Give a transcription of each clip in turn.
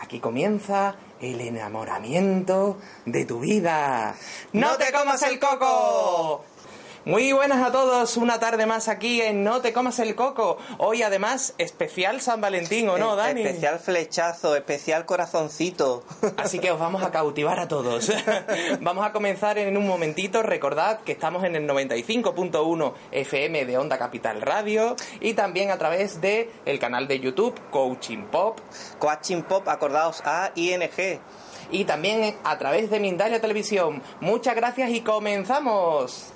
Aquí comienza el enamoramiento de tu vida. ¡No te comas el coco! Muy buenas a todos, una tarde más aquí en No te comas el coco. Hoy además especial San Valentín, ¿o no, Dani? Especial flechazo, especial corazoncito. Así que os vamos a cautivar a todos. vamos a comenzar en un momentito. Recordad que estamos en el 95.1 FM de Onda Capital Radio y también a través de el canal de YouTube Coaching Pop. Coaching Pop, acordaos a ING y también a través de Mindalia Televisión. Muchas gracias y comenzamos.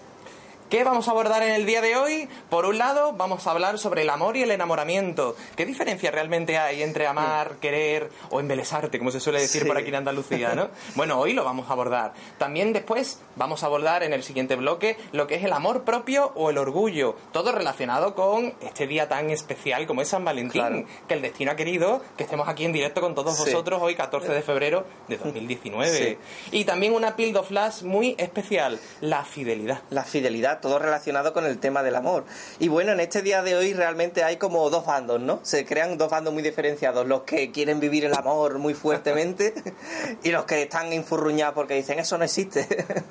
¿Qué vamos a abordar en el día de hoy? Por un lado, vamos a hablar sobre el amor y el enamoramiento. ¿Qué diferencia realmente hay entre amar, querer o embelesarte, como se suele decir por aquí en Andalucía, ¿no? Bueno, hoy lo vamos a abordar. También después vamos a abordar en el siguiente bloque lo que es el amor propio o el orgullo. Todo relacionado con este día tan especial como es San Valentín, que el destino ha querido que estemos aquí en directo con todos vosotros hoy, 14 de febrero de 2019. Y también una pildo flash muy especial, la fidelidad. La fidelidad todo relacionado con el tema del amor. Y bueno, en este día de hoy realmente hay como dos bandos, ¿no? Se crean dos bandos muy diferenciados, los que quieren vivir el amor muy fuertemente y los que están infurruñados porque dicen, eso no existe.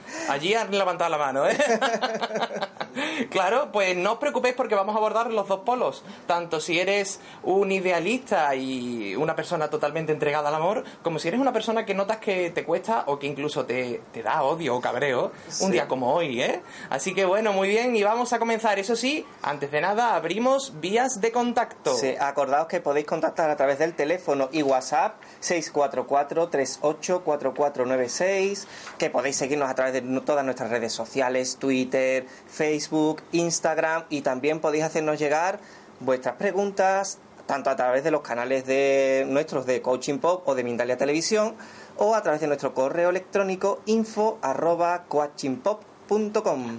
Allí han levantado la mano, ¿eh? claro, pues no os preocupéis porque vamos a abordar los dos polos, tanto si eres un idealista y una persona totalmente entregada al amor, como si eres una persona que notas que te cuesta o que incluso te, da odio o cabreo un día como hoy, ¿eh? Así que bueno, muy bien, y vamos a comenzar. Eso sí, antes de nada, abrimos vías de contacto. Sí, acordaos que podéis contactar a través del teléfono y WhatsApp 644-384496, que podéis seguirnos a través de todas nuestras redes sociales, Twitter, Facebook, Instagram, y también podéis hacernos llegar vuestras preguntas tanto a través de los canales de nuestros de Coaching Pop o de Mindalia Televisión o a través de nuestro correo electrónico info arroba coachingpop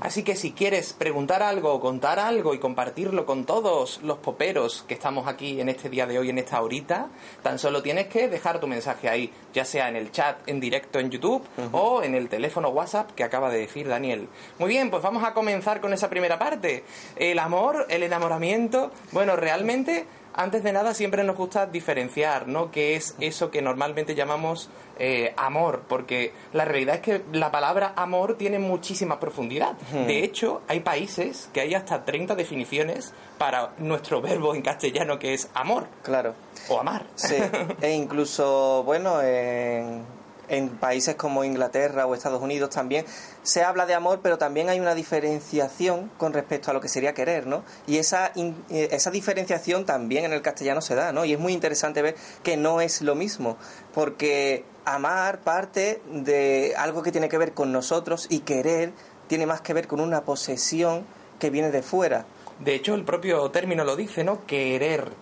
Así que si quieres preguntar algo contar algo y compartirlo con todos los poperos que estamos aquí en este día de hoy, en esta horita, tan solo tienes que dejar tu mensaje ahí, ya sea en el chat en directo en YouTube o en el teléfono WhatsApp que acaba de decir Daniel. Muy bien, pues vamos a comenzar con esa primera parte. El amor, el enamoramiento. Bueno, realmente antes de nada siempre nos gusta diferenciar, ¿no? ¿Qué es eso que normalmente llamamos eh, amor? Porque la realidad es que la palabra amor tiene muchísima profundidad. De hecho, hay países que hay hasta 30 definiciones para nuestro verbo en castellano que es amor. Claro. O amar. Sí. e incluso, bueno, en en países como Inglaterra o Estados Unidos también se habla de amor, pero también hay una diferenciación con respecto a lo que sería querer, ¿no? Y esa, eh, esa diferenciación también en el castellano se da, ¿no? Y es muy interesante ver que no es lo mismo, porque amar parte de algo que tiene que ver con nosotros y querer tiene más que ver con una posesión que viene de fuera. De hecho, el propio término lo dice, ¿no? Querer.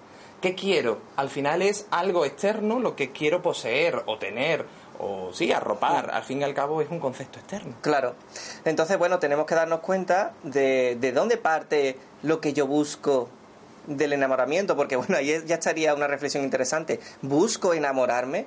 ¿Qué quiero? Al final es algo externo lo que quiero poseer o tener o sí, arropar, al fin y al cabo es un concepto externo. Claro. Entonces, bueno, tenemos que darnos cuenta de, de dónde parte lo que yo busco del enamoramiento, porque bueno, ahí ya estaría una reflexión interesante. ¿Busco enamorarme?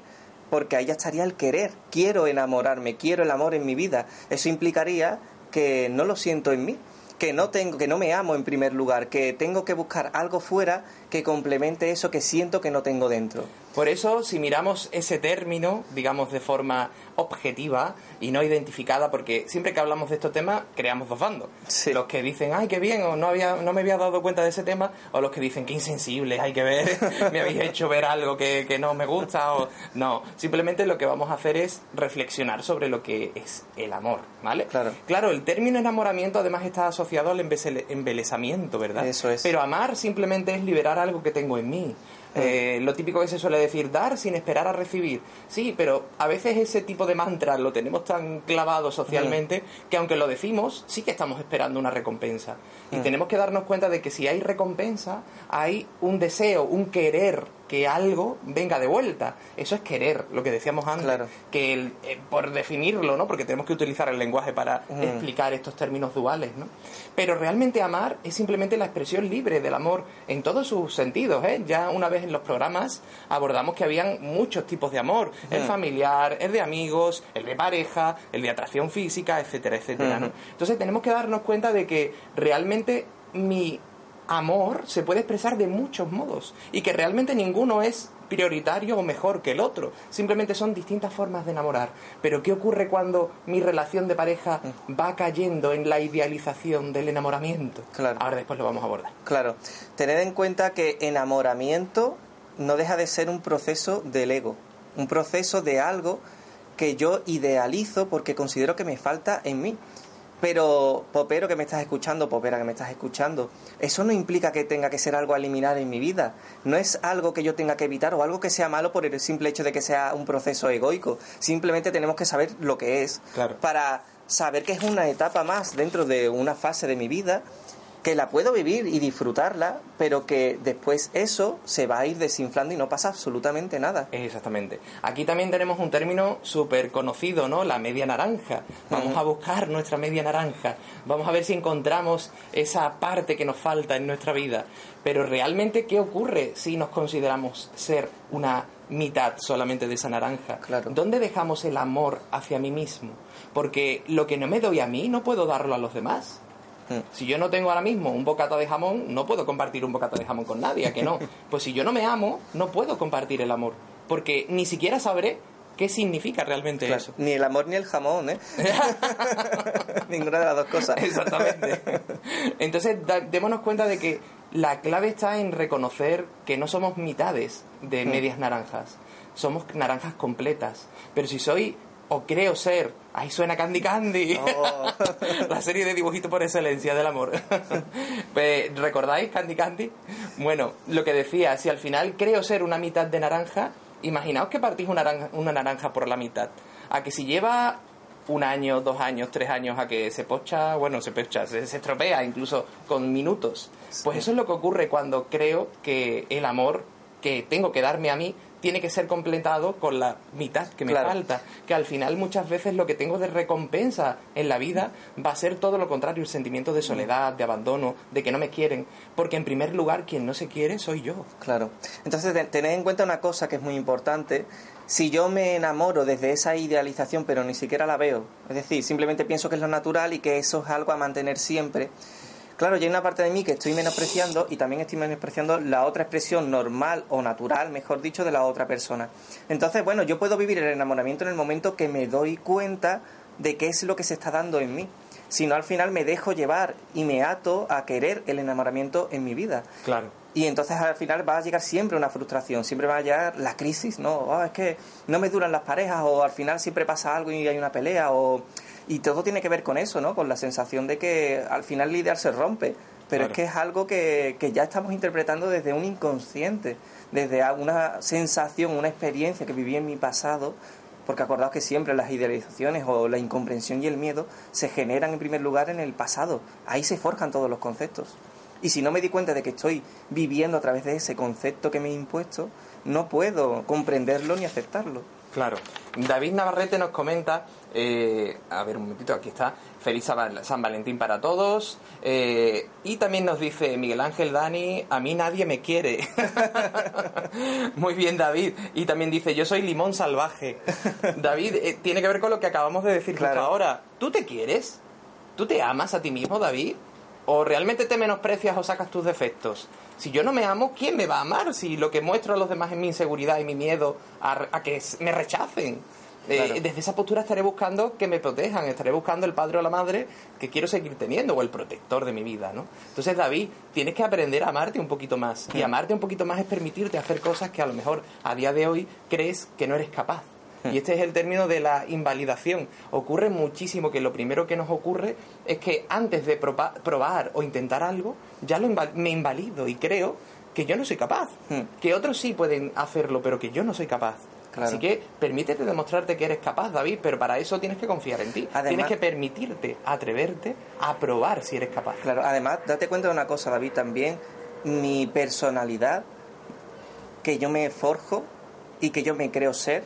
Porque ahí ya estaría el querer. Quiero enamorarme, quiero el amor en mi vida. Eso implicaría que no lo siento en mí que no tengo, que no me amo en primer lugar, que tengo que buscar algo fuera que complemente eso que siento que no tengo dentro. Por eso, si miramos ese término, digamos de forma objetiva y no identificada, porque siempre que hablamos de estos temas creamos dos bandos. Los que dicen, ay, qué bien, o no, había, no me había dado cuenta de ese tema, o los que dicen, qué insensibles, hay que ver, me habéis hecho ver algo que, que no me gusta, o no. Simplemente lo que vamos a hacer es reflexionar sobre lo que es el amor, ¿vale? Claro. Claro, el término enamoramiento además está asociado al embelesamiento, ¿verdad? Eso es. Pero amar simplemente es liberar algo que tengo en mí. Eh, lo típico que se suele decir, dar sin esperar a recibir. Sí, pero a veces ese tipo de mantra lo tenemos tan clavado socialmente que aunque lo decimos, sí que estamos esperando una recompensa. Y tenemos que darnos cuenta de que si hay recompensa, hay un deseo, un querer que algo venga de vuelta. Eso es querer, lo que decíamos antes. Que eh, por definirlo, ¿no? Porque tenemos que utilizar el lenguaje para explicar estos términos duales, ¿no? Pero realmente amar es simplemente la expresión libre del amor en todos sus sentidos, ¿eh? Ya una vez en los programas abordamos que habían muchos tipos de amor. El familiar, el de amigos, el de pareja, el de atracción física, etcétera, etcétera, ¿no? Entonces tenemos que darnos cuenta de que realmente mi amor se puede expresar de muchos modos y que realmente ninguno es prioritario o mejor que el otro. Simplemente son distintas formas de enamorar. Pero ¿qué ocurre cuando mi relación de pareja va cayendo en la idealización del enamoramiento? Claro. Ahora después lo vamos a abordar. Claro. Tened en cuenta que enamoramiento no deja de ser un proceso del ego, un proceso de algo que yo idealizo porque considero que me falta en mí. Pero, popero que me estás escuchando, popera que me estás escuchando, eso no implica que tenga que ser algo a eliminar en mi vida. No es algo que yo tenga que evitar o algo que sea malo por el simple hecho de que sea un proceso egoico. Simplemente tenemos que saber lo que es para saber que es una etapa más dentro de una fase de mi vida que la puedo vivir y disfrutarla, pero que después eso se va a ir desinflando y no pasa absolutamente nada. Exactamente. Aquí también tenemos un término súper conocido, ¿no? La media naranja. Vamos a buscar nuestra media naranja. Vamos a ver si encontramos esa parte que nos falta en nuestra vida. Pero realmente, ¿qué ocurre si nos consideramos ser una mitad solamente de esa naranja? Claro. ¿Dónde dejamos el amor hacia mí mismo? Porque lo que no me doy a mí no puedo darlo a los demás. Mm. Si yo no tengo ahora mismo un bocata de jamón, no puedo compartir un bocata de jamón con nadie, ¿a que no? Pues si yo no me amo, no puedo compartir el amor, porque ni siquiera sabré qué significa realmente eso. Ni el amor ni el jamón, ¿eh? Ninguna de las dos cosas. Exactamente. Entonces, démonos cuenta de que la clave está en reconocer que no somos mitades de mm. medias naranjas, somos naranjas completas. Pero si soy o creo ser, ahí suena Candy Candy, oh. la serie de dibujitos por excelencia del amor. ¿Recordáis Candy Candy? Bueno, lo que decía, si al final creo ser una mitad de naranja, imaginaos que partís una naranja, una naranja por la mitad. A que si lleva un año, dos años, tres años a que se pocha, bueno, se pocha, se, se estropea incluso con minutos. Pues eso es lo que ocurre cuando creo que el amor que tengo que darme a mí tiene que ser completado con la mitad que me falta. Que al final muchas veces lo que tengo de recompensa en la vida va a ser todo lo contrario, el sentimiento de soledad, de abandono, de que no me quieren. Porque en primer lugar quien no se quiere soy yo. Claro. Entonces tened en cuenta una cosa que es muy importante. Si yo me enamoro desde esa idealización pero ni siquiera la veo, es decir, simplemente pienso que es lo natural y que eso es algo a mantener siempre, Claro, hay una parte de mí que estoy menospreciando y también estoy menospreciando la otra expresión normal o natural, mejor dicho, de la otra persona. Entonces, bueno, yo puedo vivir el enamoramiento en el momento que me doy cuenta de qué es lo que se está dando en mí. Si no, al final me dejo llevar y me ato a querer el enamoramiento en mi vida. Claro. Y entonces al final va a llegar siempre una frustración, siempre va a llegar la crisis, ¿no? Oh, es que no me duran las parejas o al final siempre pasa algo y hay una pelea o y todo tiene que ver con eso, ¿no? Con la sensación de que al final el ideal se rompe. Pero es que es algo que, que ya estamos interpretando desde un inconsciente, desde una sensación, una experiencia que viví en mi pasado porque acordaos que siempre las idealizaciones o la incomprensión y el miedo se generan en primer lugar en el pasado. Ahí se forjan todos los conceptos. Y si no me di cuenta de que estoy viviendo a través de ese concepto que me he impuesto, no puedo comprenderlo ni aceptarlo. Claro. David Navarrete nos comenta, eh, a ver un momentito, aquí está, feliz San Valentín para todos. Eh, y también nos dice Miguel Ángel Dani, a mí nadie me quiere. Muy bien, David. Y también dice, yo soy limón salvaje. David, eh, tiene que ver con lo que acabamos de decir claro. ahora. ¿Tú te quieres? ¿Tú te amas a ti mismo, David? ¿O realmente te menosprecias o sacas tus defectos? Si yo no me amo, ¿quién me va a amar? Si lo que muestro a los demás es mi inseguridad y mi miedo a, que me rechacen. Eh, desde esa postura estaré buscando que me protejan, estaré buscando el padre o la madre que quiero seguir teniendo o el protector de mi vida, ¿no? Entonces, David, tienes que aprender a amarte un poquito más. Y amarte un poquito más es permitirte hacer cosas que a lo mejor a día de hoy crees que no eres capaz. Y este es el término de la invalidación. Ocurre muchísimo que lo primero que nos ocurre es que antes de probar o intentar algo, ya lo me invalido y creo que yo no soy capaz, Hmm. que otros sí pueden hacerlo, pero que yo no soy capaz. Claro. Así que permítete demostrarte que eres capaz, David, pero para eso tienes que confiar en ti. Además- tienes que permitirte, atreverte a probar si eres capaz. Claro, además, date cuenta de una cosa, David, también mi personalidad, que yo me forjo y que yo me creo ser,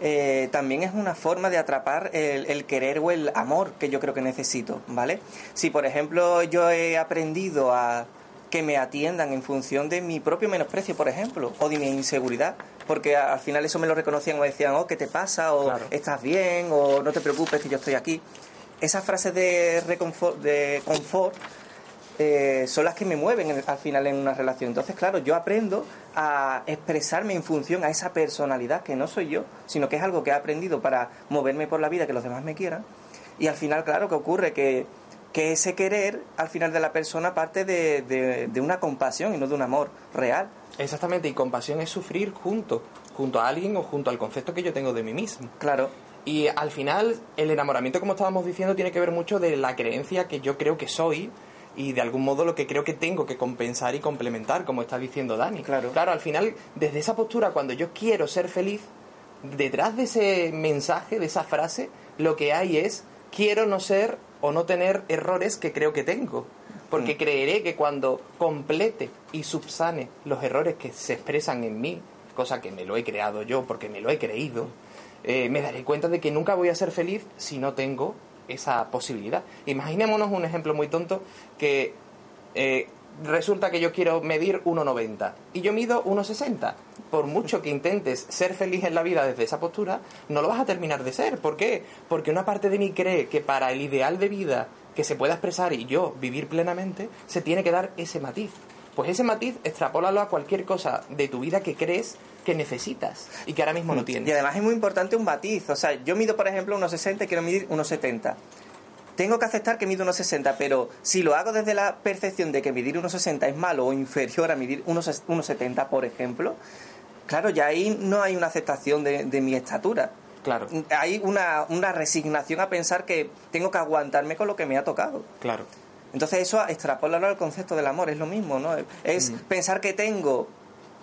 eh, también es una forma de atrapar el, el querer o el amor que yo creo que necesito, ¿vale? Si, por ejemplo, yo he aprendido a que me atiendan en función de mi propio menosprecio, por ejemplo, o de mi inseguridad, porque al final eso me lo reconocían o decían, oh, ¿qué te pasa? o Claro. estás bien, o no te preocupes que yo estoy aquí. Esas frases de, reconfort, de confort eh, son las que me mueven en- al final en una relación. Entonces, claro, yo aprendo a expresarme en función a esa personalidad que no soy yo, sino que es algo que he aprendido para moverme por la vida, que los demás me quieran. Y al final, claro, que ocurre que, que ese querer, al final de la persona, parte de, de- de una compasión y no de un amor real. Exactamente, y compasión es sufrir junto, junto a alguien o junto al concepto que yo tengo de mí mismo. Claro, Y al final, el enamoramiento, como estábamos diciendo, tiene que ver mucho de la creencia que yo creo que soy y de algún modo lo que creo que tengo que compensar y complementar, como está diciendo Dani. Claro. Claro, al final, desde esa postura, cuando yo quiero ser feliz, detrás de ese mensaje, de esa frase, lo que hay es quiero no ser o no tener errores que creo que tengo. Porque Mm. creeré que cuando complete y subsane los errores que se expresan en mí, cosa que me lo he creado yo porque me lo he creído, eh, me daré cuenta de que nunca voy a ser feliz si no tengo esa posibilidad. Imaginémonos un ejemplo muy tonto que eh, resulta que yo quiero medir 1,90 y yo mido 1,60. Por mucho que intentes ser feliz en la vida desde esa postura, no lo vas a terminar de ser. ¿Por qué? Porque una parte de mí cree que para el ideal de vida que se pueda expresar y yo vivir plenamente, se tiene que dar ese matiz. Pues ese matiz, extrapólalo a cualquier cosa de tu vida que crees que necesitas y que ahora mismo no tienes. Y además es muy importante un matiz. O sea, yo mido, por ejemplo, unos 60 y quiero medir unos 70. Tengo que aceptar que mido unos 60, pero si lo hago desde la percepción de que medir unos 60 es malo o inferior a medir unos, unos 70, por ejemplo, claro, ya ahí no hay una aceptación de, de mi estatura. Claro, Hay una, una resignación a pensar que tengo que aguantarme con lo que me ha tocado. claro. Entonces eso extrapolarlo al concepto del amor, es lo mismo, ¿no? Es pensar que tengo,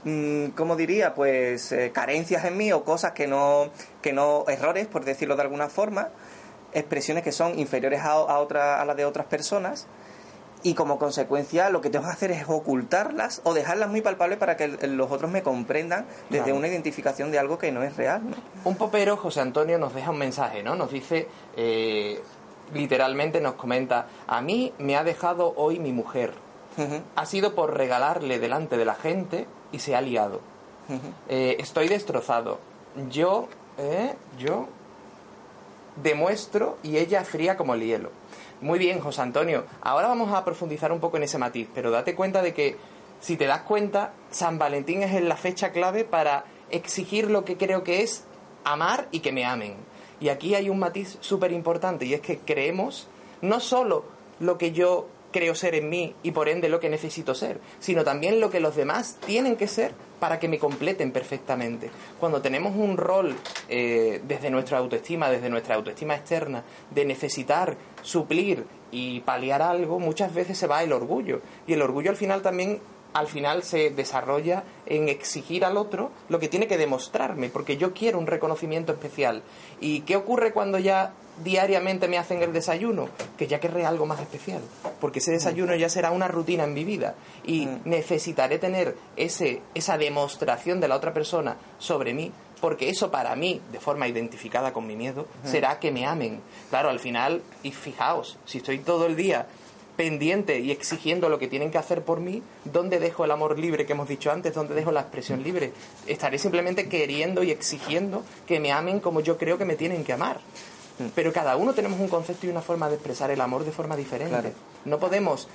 mm, ¿cómo diría? Pues eh, carencias en mí o cosas que no, que no, errores, por decirlo de alguna forma, expresiones que son inferiores a, a, otra, a las de otras personas y como consecuencia lo que tengo que hacer es ocultarlas o dejarlas muy palpables para que los otros me comprendan desde Claro. una identificación de algo que no es real, ¿no? Un popero, José Antonio, nos deja un mensaje, ¿no? Nos dice, eh, literalmente nos comenta, a mí me ha dejado hoy mi mujer. Ha sido por regalarle delante de la gente y se ha liado. Eh, estoy destrozado. Yo, eh, yo demuestro y ella fría como el hielo. Muy bien, José Antonio. Ahora vamos a profundizar un poco en ese matiz, pero date cuenta de que, si te das cuenta, San Valentín es la fecha clave para exigir lo que creo que es amar y que me amen. Y aquí hay un matiz súper importante y es que creemos no solo lo que yo creo ser en mí y por ende lo que necesito ser, sino también lo que los demás tienen que ser para que me completen perfectamente. Cuando tenemos un rol eh, desde nuestra autoestima, desde nuestra autoestima externa, de necesitar suplir y paliar algo, muchas veces se va el orgullo. Y el orgullo al final también al final se desarrolla en exigir al otro lo que tiene que demostrarme, porque yo quiero un reconocimiento especial. ¿Y qué ocurre cuando ya diariamente me hacen el desayuno? Que ya querré algo más especial, porque ese desayuno ya será una rutina en mi vida y Mm. necesitaré tener ese, esa demostración de la otra persona sobre mí, porque eso para mí, de forma identificada con mi miedo, será que me amen. Claro, al final, y fijaos, si estoy todo el día pendiente y exigiendo lo que tienen que hacer por mí, ¿dónde dejo el amor libre que hemos dicho antes? ¿Dónde dejo la expresión libre? Estaré simplemente queriendo y exigiendo que me amen como yo creo que me tienen que amar. Pero cada uno tenemos un concepto y una forma de expresar el amor de forma diferente. Claro. No podemos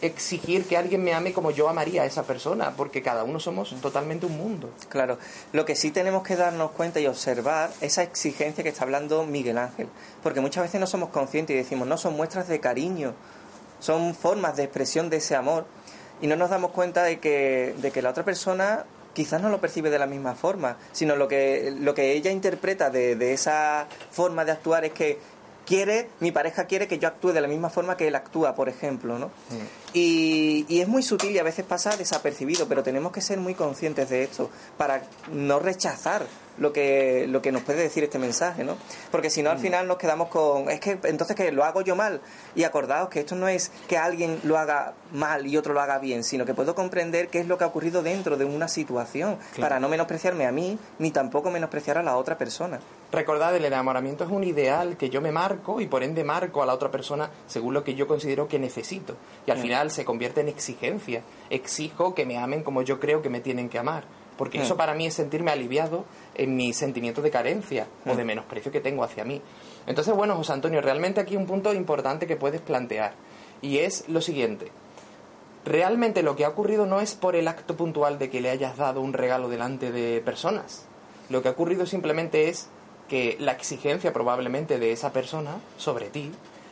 exigir que alguien me ame como yo amaría a esa persona, porque cada uno somos totalmente un mundo. Claro, lo que sí tenemos que darnos cuenta y observar esa exigencia que está hablando Miguel Ángel, porque muchas veces no somos conscientes y decimos, no, son muestras de cariño, son formas de expresión de ese amor, y no nos damos cuenta de que, de que la otra persona quizás no lo percibe de la misma forma, sino lo que, lo que ella interpreta de, de esa forma de actuar es que quiere, mi pareja quiere que yo actúe de la misma forma que él actúa, por ejemplo, ¿no? Y, y es muy sutil y a veces pasa desapercibido, pero tenemos que ser muy conscientes de esto para no rechazar lo que, lo que nos puede decir este mensaje, ¿no? Porque si no, al final nos quedamos con, es que entonces que lo hago yo mal. Y acordaos que esto no es que alguien lo haga mal y otro lo haga bien, sino que puedo comprender qué es lo que ha ocurrido dentro de una situación para no menospreciarme a mí ni tampoco menospreciar a la otra persona. Recordad, el enamoramiento es un ideal que yo me marco y por ende marco a la otra persona según lo que yo considero que necesito. Y al final se convierte en exigencia. Exijo que me amen como yo creo que me tienen que amar. Porque eso para mí es sentirme aliviado en mi sentimiento de carencia o de menosprecio que tengo hacia mí. Entonces, bueno, José Antonio, realmente aquí un punto importante que puedes plantear. Y es lo siguiente. Realmente lo que ha ocurrido no es por el acto puntual de que le hayas dado un regalo delante de personas. Lo que ha ocurrido simplemente es que la exigencia probablemente de esa persona sobre ti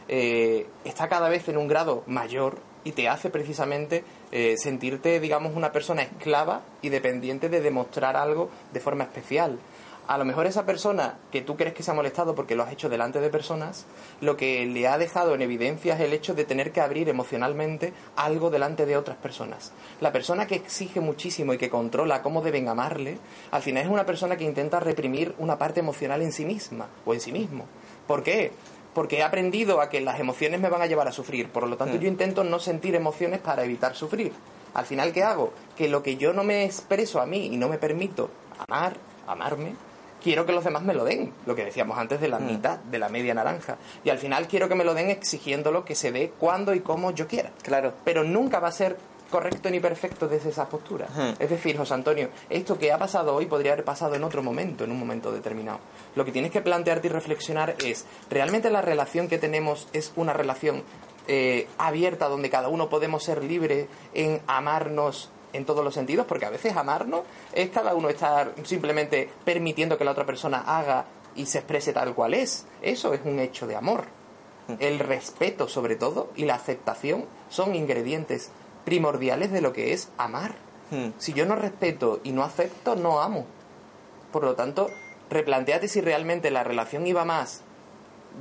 eh, está cada vez en un grado mayor y te hace precisamente eh, sentirte, digamos, una persona esclava y dependiente de demostrar algo de forma especial. A lo mejor esa persona que tú crees que se ha molestado porque lo has hecho delante de personas, lo que le ha dejado en evidencia es el hecho de tener que abrir emocionalmente algo delante de otras personas. La persona que exige muchísimo y que controla cómo deben amarle, al final es una persona que intenta reprimir una parte emocional en sí misma o en sí mismo. ¿Por qué? porque he aprendido a que las emociones me van a llevar a sufrir. Por lo tanto, yo intento no sentir emociones para evitar sufrir. Al final, ¿qué hago? Que lo que yo no me expreso a mí y no me permito amar, amarme, quiero que los demás me lo den. Lo que decíamos antes de la mitad, de la media naranja. Y al final quiero que me lo den exigiéndolo que se dé cuando y como yo quiera. Claro. Pero nunca va a ser correcto ni perfecto desde esa postura. Es decir, José Antonio, esto que ha pasado hoy podría haber pasado en otro momento, en un momento determinado. Lo que tienes que plantearte y reflexionar es, ¿realmente la relación que tenemos es una relación eh, abierta donde cada uno podemos ser libre en amarnos en todos los sentidos? Porque a veces amarnos es cada uno estar simplemente permitiendo que la otra persona haga y se exprese tal cual es. Eso es un hecho de amor. El respeto, sobre todo, y la aceptación son ingredientes primordiales de lo que es amar. Hmm. Si yo no respeto y no acepto, no amo. Por lo tanto, replanteate si realmente la relación iba más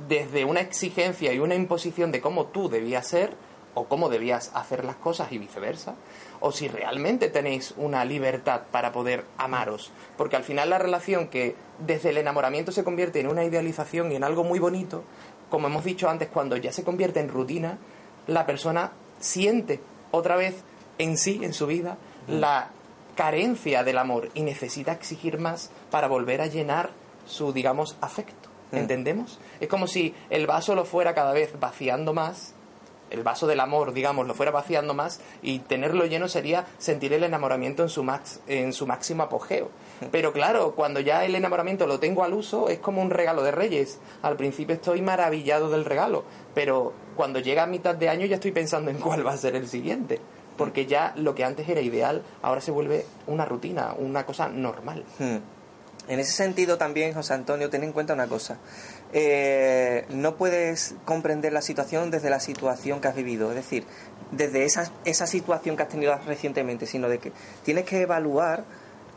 desde una exigencia y una imposición de cómo tú debías ser o cómo debías hacer las cosas y viceversa, o si realmente tenéis una libertad para poder amaros, porque al final la relación que desde el enamoramiento se convierte en una idealización y en algo muy bonito, como hemos dicho antes, cuando ya se convierte en rutina, la persona siente otra vez en sí, en su vida, la carencia del amor y necesita exigir más para volver a llenar su, digamos, afecto. ¿Entendemos? Es como si el vaso lo fuera cada vez vaciando más, el vaso del amor, digamos, lo fuera vaciando más y tenerlo lleno sería sentir el enamoramiento en su, max, en su máximo apogeo. Pero claro, cuando ya el enamoramiento lo tengo al uso, es como un regalo de reyes. Al principio estoy maravillado del regalo, pero cuando llega a mitad de año ya estoy pensando en cuál va a ser el siguiente. Porque ya lo que antes era ideal, ahora se vuelve una rutina, una cosa normal. Hmm. En ese sentido también, José Antonio, ten en cuenta una cosa. Eh, no puedes comprender la situación desde la situación que has vivido, es decir, desde esa, esa situación que has tenido recientemente, sino de que tienes que evaluar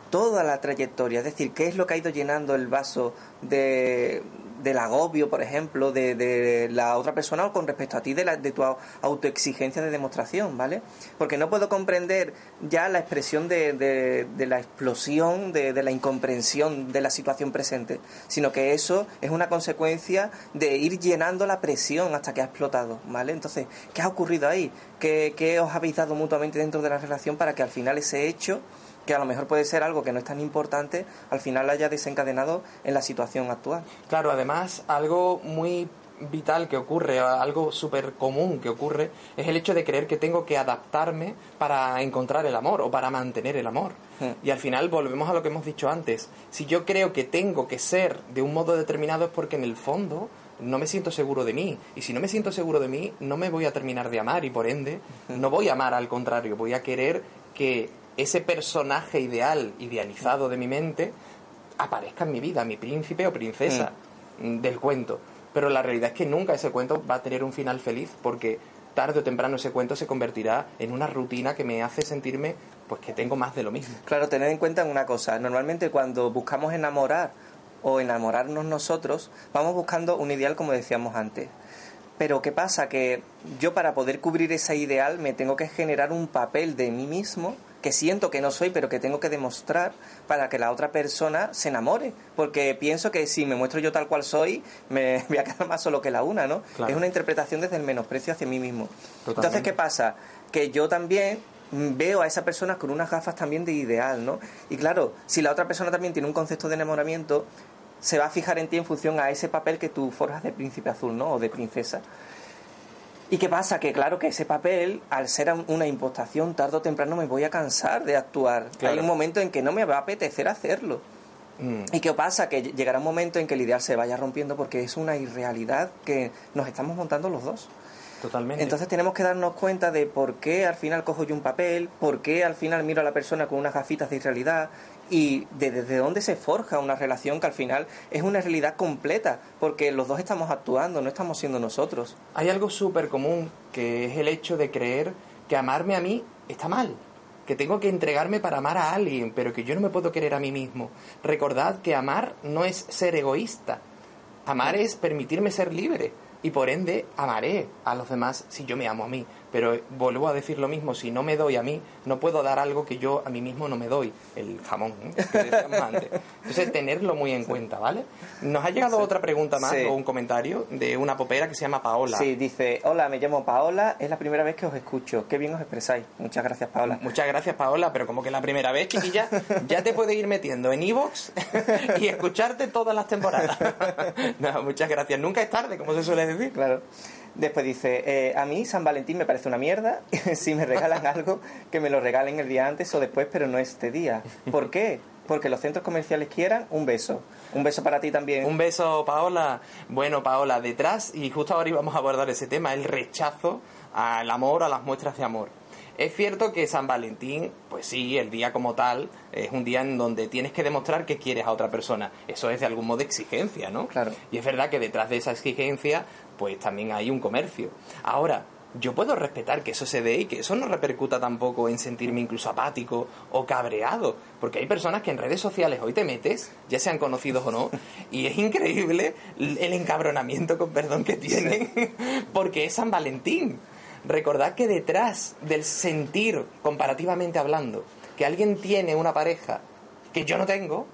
toda la trayectoria, es decir, qué es lo que ha ido llenando el vaso de, del agobio, por ejemplo, de, de, la otra persona o con respecto a ti, de, la, de tu autoexigencia de demostración, ¿vale? Porque no puedo comprender ya la expresión de, de la explosión, de, la incomprensión de la situación presente, sino que eso es una consecuencia de ir llenando la presión hasta que ha explotado, ¿vale? Entonces, ¿qué ha ocurrido ahí? ¿Qué, qué os habéis dado mutuamente dentro de la relación para que al final ese hecho que a lo mejor puede ser algo que no es tan importante, al final haya desencadenado en la situación actual. Claro, además, algo muy vital que ocurre, algo súper común que ocurre, es el hecho de creer que tengo que adaptarme para encontrar el amor o para mantener el amor. Hmm. Y al final volvemos a lo que hemos dicho antes. Si yo creo que tengo que ser de un modo determinado es porque en el fondo no me siento seguro de mí. Y si no me siento seguro de mí, no me voy a terminar de amar y por ende hmm. no voy a amar al contrario, voy a querer que ese personaje ideal, idealizado de mi mente, aparezca en mi vida, mi príncipe o princesa mm. del cuento. Pero la realidad es que nunca ese cuento va a tener un final feliz porque tarde o temprano ese cuento se convertirá en una rutina que me hace sentirme pues que tengo más de lo mismo. Claro, tened en cuenta una cosa, normalmente cuando buscamos enamorar o enamorarnos nosotros, vamos buscando un ideal como decíamos antes. Pero ¿qué pasa? Que yo para poder cubrir ese ideal me tengo que generar un papel de mí mismo que siento que no soy, pero que tengo que demostrar para que la otra persona se enamore. Porque pienso que si me muestro yo tal cual soy, me voy a quedar más solo que la una, ¿no? Es una interpretación desde el menosprecio hacia mí mismo. Entonces, ¿qué pasa? Que yo también veo a esa persona con unas gafas también de ideal, ¿no? Y claro, si la otra persona también tiene un concepto de enamoramiento, se va a fijar en ti en función a ese papel que tú forjas de príncipe azul, ¿no? O de princesa. ¿Y qué pasa? Que claro que ese papel, al ser una impostación, tarde o temprano me voy a cansar de actuar. Hay un momento en que no me va a apetecer hacerlo. Mm. ¿Y qué pasa? Que llegará un momento en que el ideal se vaya rompiendo porque es una irrealidad que nos estamos montando los dos. Totalmente. Entonces tenemos que darnos cuenta de por qué al final cojo yo un papel, por qué al final miro a la persona con unas gafitas de irrealidad, y desde dónde se forja una relación que al final es una realidad completa, porque los dos estamos actuando, no estamos siendo nosotros. Hay algo súper común, que es el hecho de creer que amarme a mí está mal, que tengo que entregarme para amar a alguien, pero que yo no me puedo querer a mí mismo. Recordad que amar no es ser egoísta, amar es permitirme ser libre y por ende amaré a los demás si yo me amo a mí. Pero vuelvo a decir lo mismo, si no me doy a mí, no puedo dar algo que yo a mí mismo no me doy, el jamón, ¿eh? que decíamos antes. Entonces, tenerlo muy en cuenta, ¿vale? Nos ha llegado otra pregunta más o un comentario de una popera que se llama Paola. Sí, dice, hola, me llamo Paola, es la primera vez que os escucho, qué bien os expresáis. Muchas gracias, Paola. Muchas gracias, Paola, pero como que la primera vez, chiquilla, ya te puedes ir metiendo en Evox y escucharte todas las temporadas. no, muchas gracias. Nunca es tarde, como se suele decir. Claro. Después dice, eh, a mí San Valentín me parece una mierda, si me regalan algo, que me lo regalen el día antes o después, pero no este día. ¿Por qué? Porque los centros comerciales quieran un beso. Un beso para ti también. Un beso, Paola. Bueno, Paola, detrás, y justo ahora íbamos a abordar ese tema, el rechazo al amor, a las muestras de amor. Es cierto que San Valentín, pues sí, el día como tal, es un día en donde tienes que demostrar que quieres a otra persona. Eso es de algún modo exigencia, ¿no? Claro. Y es verdad que detrás de esa exigencia, pues también hay un comercio. Ahora, yo puedo respetar que eso se dé y que eso no repercuta tampoco en sentirme incluso apático o cabreado, porque hay personas que en redes sociales hoy te metes, ya sean conocidos o no, y es increíble el encabronamiento, con perdón, que tienen, porque es San Valentín. Recordad que detrás del sentir, comparativamente hablando, que alguien tiene una pareja que yo no tengo,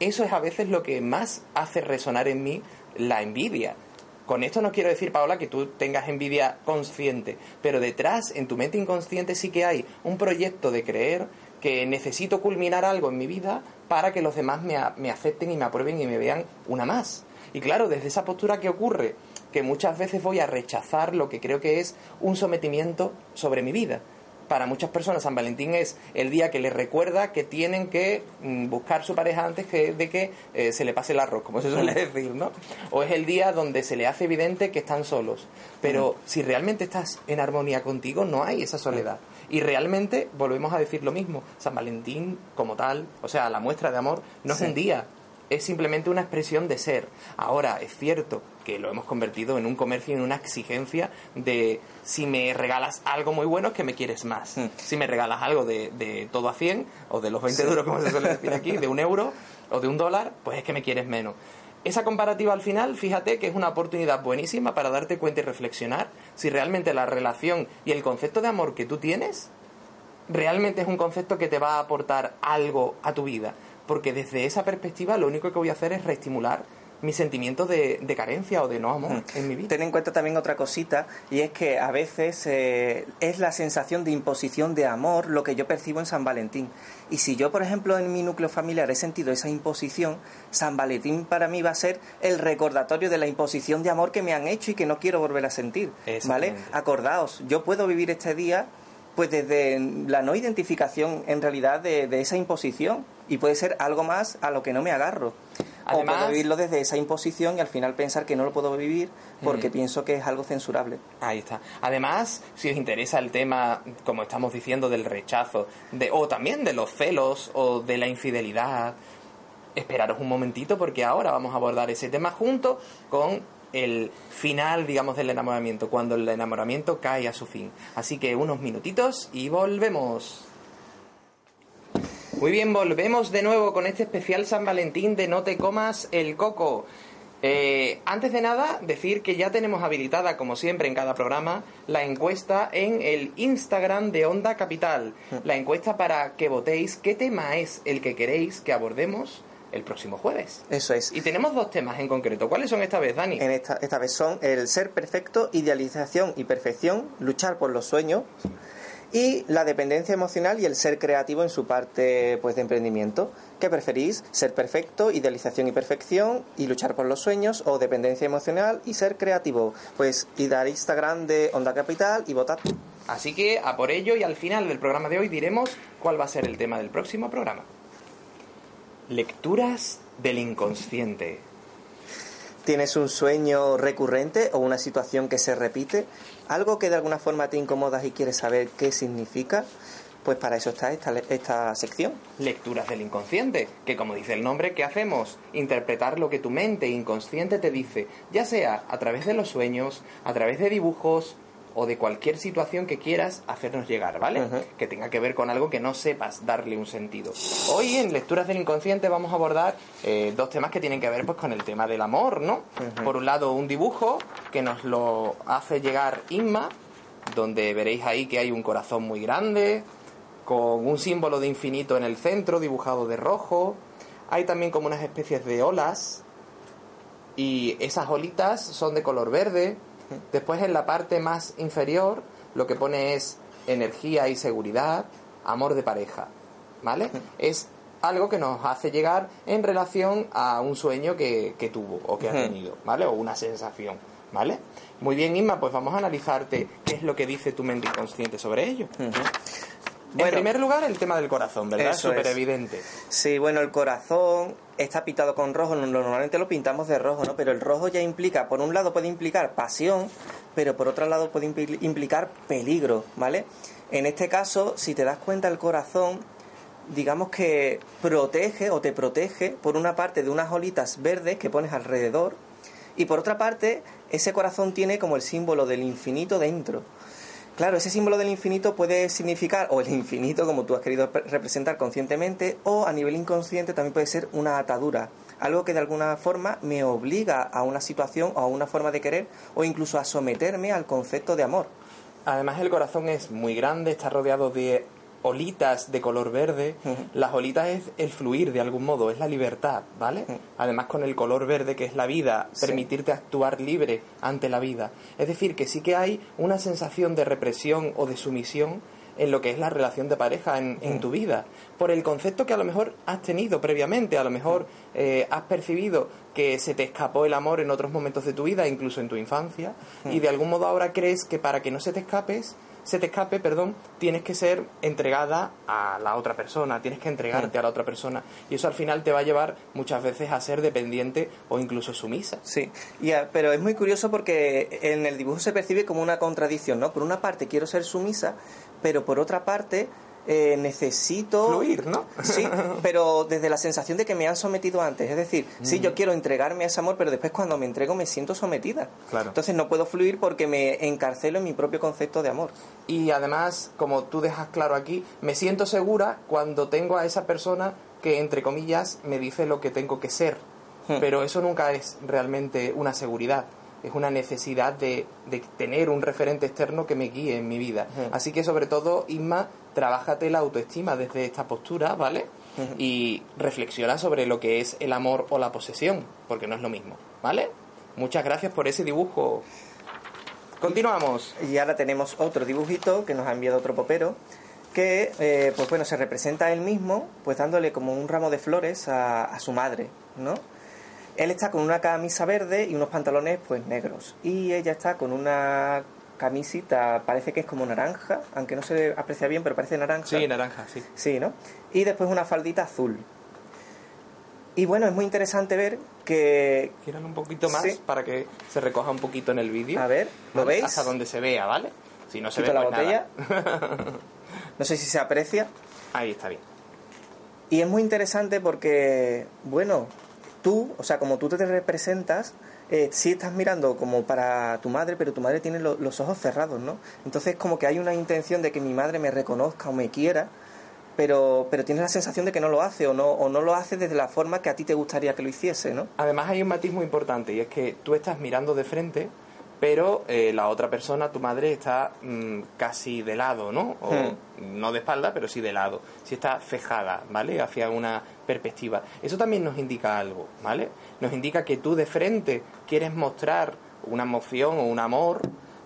eso es a veces lo que más hace resonar en mí la envidia. Con esto no quiero decir, Paola, que tú tengas envidia consciente, pero detrás, en tu mente inconsciente, sí que hay un proyecto de creer que necesito culminar algo en mi vida para que los demás me, me acepten y me aprueben y me vean una más. Y claro, desde esa postura que ocurre que muchas veces voy a rechazar lo que creo que es un sometimiento sobre mi vida. Para muchas personas San Valentín es el día que les recuerda que tienen que mm, buscar su pareja antes que, de que eh, se le pase el arroz, como se suele decir, ¿no? O es el día donde se le hace evidente que están solos. Pero si realmente estás en armonía contigo, no hay esa soledad. Y realmente volvemos a decir lo mismo. San Valentín como tal, o sea, la muestra de amor, no es un día, es simplemente una expresión de ser. Ahora, es cierto que lo hemos convertido en un comercio, en una exigencia de si me regalas algo muy bueno es que me quieres más. Hmm. Si me regalas algo de, todo a 100, o de los 20 euros, como se suele decir aquí, de un euro o de un dólar, pues es que me quieres menos. Esa comparativa al final, fíjate que es una oportunidad buenísima para darte cuenta y reflexionar si realmente la relación y el concepto de amor que tú tienes realmente es un concepto que te va a aportar algo a tu vida porque desde esa perspectiva lo único que voy a hacer es reestimular mis sentimientos de, carencia o de no amor en mi vida. Ten en cuenta también otra cosita, y es que a veces eh, es la sensación de imposición de amor lo que yo percibo en San Valentín. Y si yo, por ejemplo, en mi núcleo familiar he sentido esa imposición, San Valentín para mí va a ser el recordatorio de la imposición de amor que me han hecho y que no quiero volver a sentir. ¿Vale? Acordaos, yo puedo vivir este día pues desde la no identificación en realidad de, esa imposición y puede ser algo más a lo que no me agarro. Además, o puedo vivirlo desde esa imposición y al final pensar que no lo puedo vivir porque pienso que es algo censurable. Ahí está. Además, si os interesa el tema, como estamos diciendo, del rechazo, de, o también de los celos o de la infidelidad, esperaros un momentito porque ahora vamos a abordar ese tema junto con el final, digamos, del enamoramiento, cuando el enamoramiento cae a su fin. Así que unos minutitos y volvemos. Muy bien, volvemos de nuevo con este especial San Valentín de No te comas el coco. Eh, antes de nada, decir que ya tenemos habilitada, como siempre en cada programa, la encuesta en el Instagram de Onda Capital. La encuesta para que votéis qué tema es el que queréis que abordemos el próximo jueves. Eso es. Y tenemos dos temas en concreto. ¿Cuáles son esta vez, Dani? En esta, esta vez son el ser perfecto, idealización y perfección, luchar por los sueños y la dependencia emocional y el ser creativo en su parte pues de emprendimiento. ¿Qué preferís? ¿Ser perfecto, idealización y perfección y luchar por los sueños o dependencia emocional y ser creativo? Pues id al Instagram de Onda Capital y votad. Así que a por ello y al final del programa de hoy diremos cuál va a ser el tema del próximo programa. Lecturas del inconsciente. ¿Tienes un sueño recurrente o una situación que se repite? ¿Algo que de alguna forma te incomodas y quieres saber qué significa? Pues para eso está esta, esta sección. Lecturas del inconsciente, que como dice el nombre, ¿qué hacemos? Interpretar lo que tu mente inconsciente te dice, ya sea a través de los sueños, a través de dibujos, o de cualquier situación que quieras hacernos llegar, ¿vale? Que tenga que ver con algo que no sepas darle un sentido. Hoy en Lecturas del Inconsciente vamos a abordar eh, dos temas que tienen que ver pues con el tema del amor, ¿no? Por un lado, un dibujo que nos lo hace llegar Inma, donde veréis ahí que hay un corazón muy grande, con un símbolo de infinito en el centro, dibujado de rojo. Hay también como unas especies de olas, y esas olitas son de color verde. Después en la parte más inferior lo que pone es energía y seguridad, amor de pareja, ¿vale? Es algo que nos hace llegar en relación a un sueño que, que tuvo o que ha tenido, ¿vale? O una sensación, ¿vale? Muy bien, Inma, pues vamos a analizarte qué es lo que dice tu mente inconsciente sobre ello. Bueno. primer lugar, el tema del corazón, ¿verdad? Eso Súper es. evidente. Sí, bueno, el corazón está pintado con rojo, no- normalmente lo pintamos de rojo, ¿no? Pero el rojo ya implica, por un lado puede implicar pasión, pero por otro lado puede impli- implicar peligro, ¿vale? En este caso, si te das cuenta, el corazón, digamos que protege o te protege por una parte de unas olitas verdes que pones alrededor y por otra parte, ese corazón tiene como el símbolo del infinito dentro. Claro, ese símbolo del infinito puede significar, o el infinito como tú has querido pre- representar conscientemente, o a nivel inconsciente también puede ser una atadura, algo que de alguna forma me obliga a una situación o a una forma de querer, o incluso a someterme al concepto de amor. Además el corazón es muy grande, está rodeado de olitas de color verde. Las olitas es el fluir de algún modo, es la libertad, ¿vale? Además con el color verde que es la vida, Sí. permitirte actuar libre ante la vida. Es decir, que sí que hay una sensación de represión o de sumisión en lo que es la relación de pareja en, en tu vida, por el concepto que a lo mejor has tenido previamente, a lo mejor eh, has percibido que se te escapó el amor en otros momentos de tu vida, incluso en tu infancia, y de algún modo ahora crees que para que no se te escapes, se te escape, perdón, tienes que ser entregada a la otra persona, tienes que entregarte a la otra persona, y eso al final te va a llevar muchas veces a ser dependiente o incluso sumisa. Sí, ah, pero es muy curioso porque en el dibujo se percibe como una contradicción, ¿no? Por una parte quiero ser sumisa, pero por otra parte eh, necesito... Fluir, ¿no? Sí, pero desde la sensación de que me han sometido antes. Es decir, sí, yo quiero entregarme a ese amor, pero después cuando me entrego me siento sometida. Claro. Entonces no puedo fluir porque me encarcelo en mi propio concepto de amor. Y además, como tú dejas claro aquí, me siento segura cuando tengo a esa persona que, entre comillas, me dice lo que tengo que ser. Hmm. Pero eso nunca es realmente una seguridad. Es una necesidad de, de tener un referente externo que me guíe en mi vida. Hmm. Así que, sobre todo, Isma, trabájate la autoestima desde esta postura, ¿vale? Y reflexiona sobre lo que es el amor o la posesión, porque no es lo mismo, ¿vale? Muchas gracias por ese dibujo. Continuamos. Y ahora tenemos otro dibujito que nos ha enviado otro popero que, eh, pues bueno, se representa a él mismo, pues dándole como un ramo de flores a, a su madre, ¿no? Él está con una camisa verde y unos pantalones, pues negros. Y ella está con una camisita, parece que es como naranja, aunque no se aprecia bien, pero parece naranja. Sí, naranja, sí. Sí, ¿no? Y después una faldita azul. Y bueno, es muy interesante ver que... Gíralo un poquito más Sí. para que se recoja un poquito en el vídeo. A ver, ¿lo ¿Vale? veis? Hasta donde se vea, ¿vale? Si no se Quito ve, la pues botella. nada. No sé si se aprecia. Ahí está bien. Y es muy interesante porque, bueno, tú, o sea, como tú te representas, eh, sí estás mirando como para tu madre, pero tu madre tiene lo- los ojos cerrados, ¿no? Entonces como que hay una intención de que mi madre me reconozca o me quiera, pero, pero tienes la sensación de que no lo hace o no, o no lo hace desde la forma que a ti te gustaría que lo hiciese, ¿no? Además hay un matiz muy importante y es que tú estás mirando de frente, pero eh, la otra persona, tu madre, está mm, casi de lado, ¿no? O Hmm. no de espalda, pero sí de lado. Si está fejada, ¿vale? Hacia una perspectiva. Eso también nos indica algo, ¿vale? Nos indica que tú de frente quieres mostrar una emoción o un amor,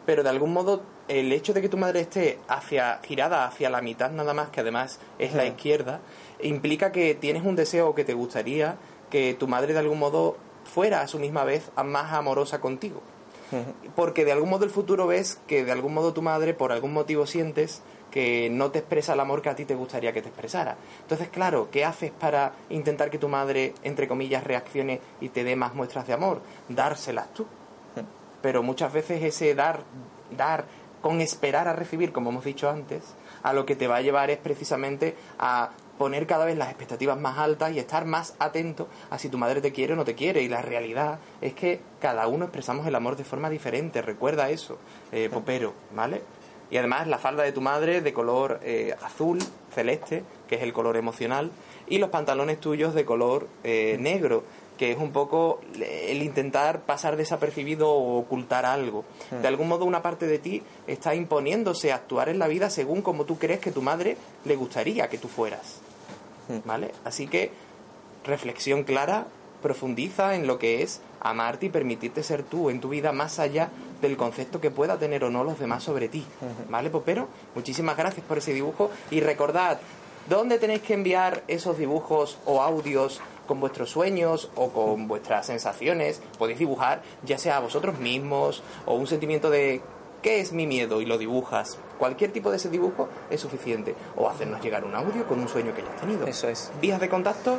pero de algún modo el hecho de que tu madre esté hacia girada hacia la mitad nada más, que además es la izquierda, implica que tienes un deseo o que te gustaría que tu madre de algún modo fuera a su misma vez más amorosa contigo. Porque de algún modo el futuro ves que de algún modo tu madre, por algún motivo sientes que no te expresa el amor que a ti te gustaría que te expresara. Entonces, claro, ¿qué haces para intentar que tu madre, entre comillas, reaccione y te dé más muestras de amor? Dárselas tú. Pero muchas veces ese dar, dar con esperar a recibir, como hemos dicho antes, a lo que te va a llevar es precisamente a poner cada vez las expectativas más altas y estar más atento a si tu madre te quiere o no te quiere. Y la realidad es que cada uno expresamos el amor de forma diferente. Recuerda eso, eh, popero, ¿vale? Y además la falda de tu madre de color eh, azul, celeste, que es el color emocional, y los pantalones tuyos de color eh, negro, que es un poco el intentar pasar desapercibido o ocultar algo. De algún modo una parte de ti está imponiéndose a actuar en la vida según como tú crees que tu madre le gustaría que tú fueras. ¿Vale? Así que reflexión clara, profundiza en lo que es amarte y permitirte ser tú en tu vida más allá del concepto que pueda tener o no los demás sobre ti. ¿Vale, Popero? Muchísimas gracias por ese dibujo y recordad, ¿dónde tenéis que enviar esos dibujos o audios con vuestros sueños o con vuestras sensaciones? Podéis dibujar ya sea a vosotros mismos o un sentimiento de ¿qué es mi miedo? y lo dibujas. Cualquier tipo de ese dibujo es suficiente. O hacernos llegar un audio con un sueño que hayas tenido. Eso es. Vías de contacto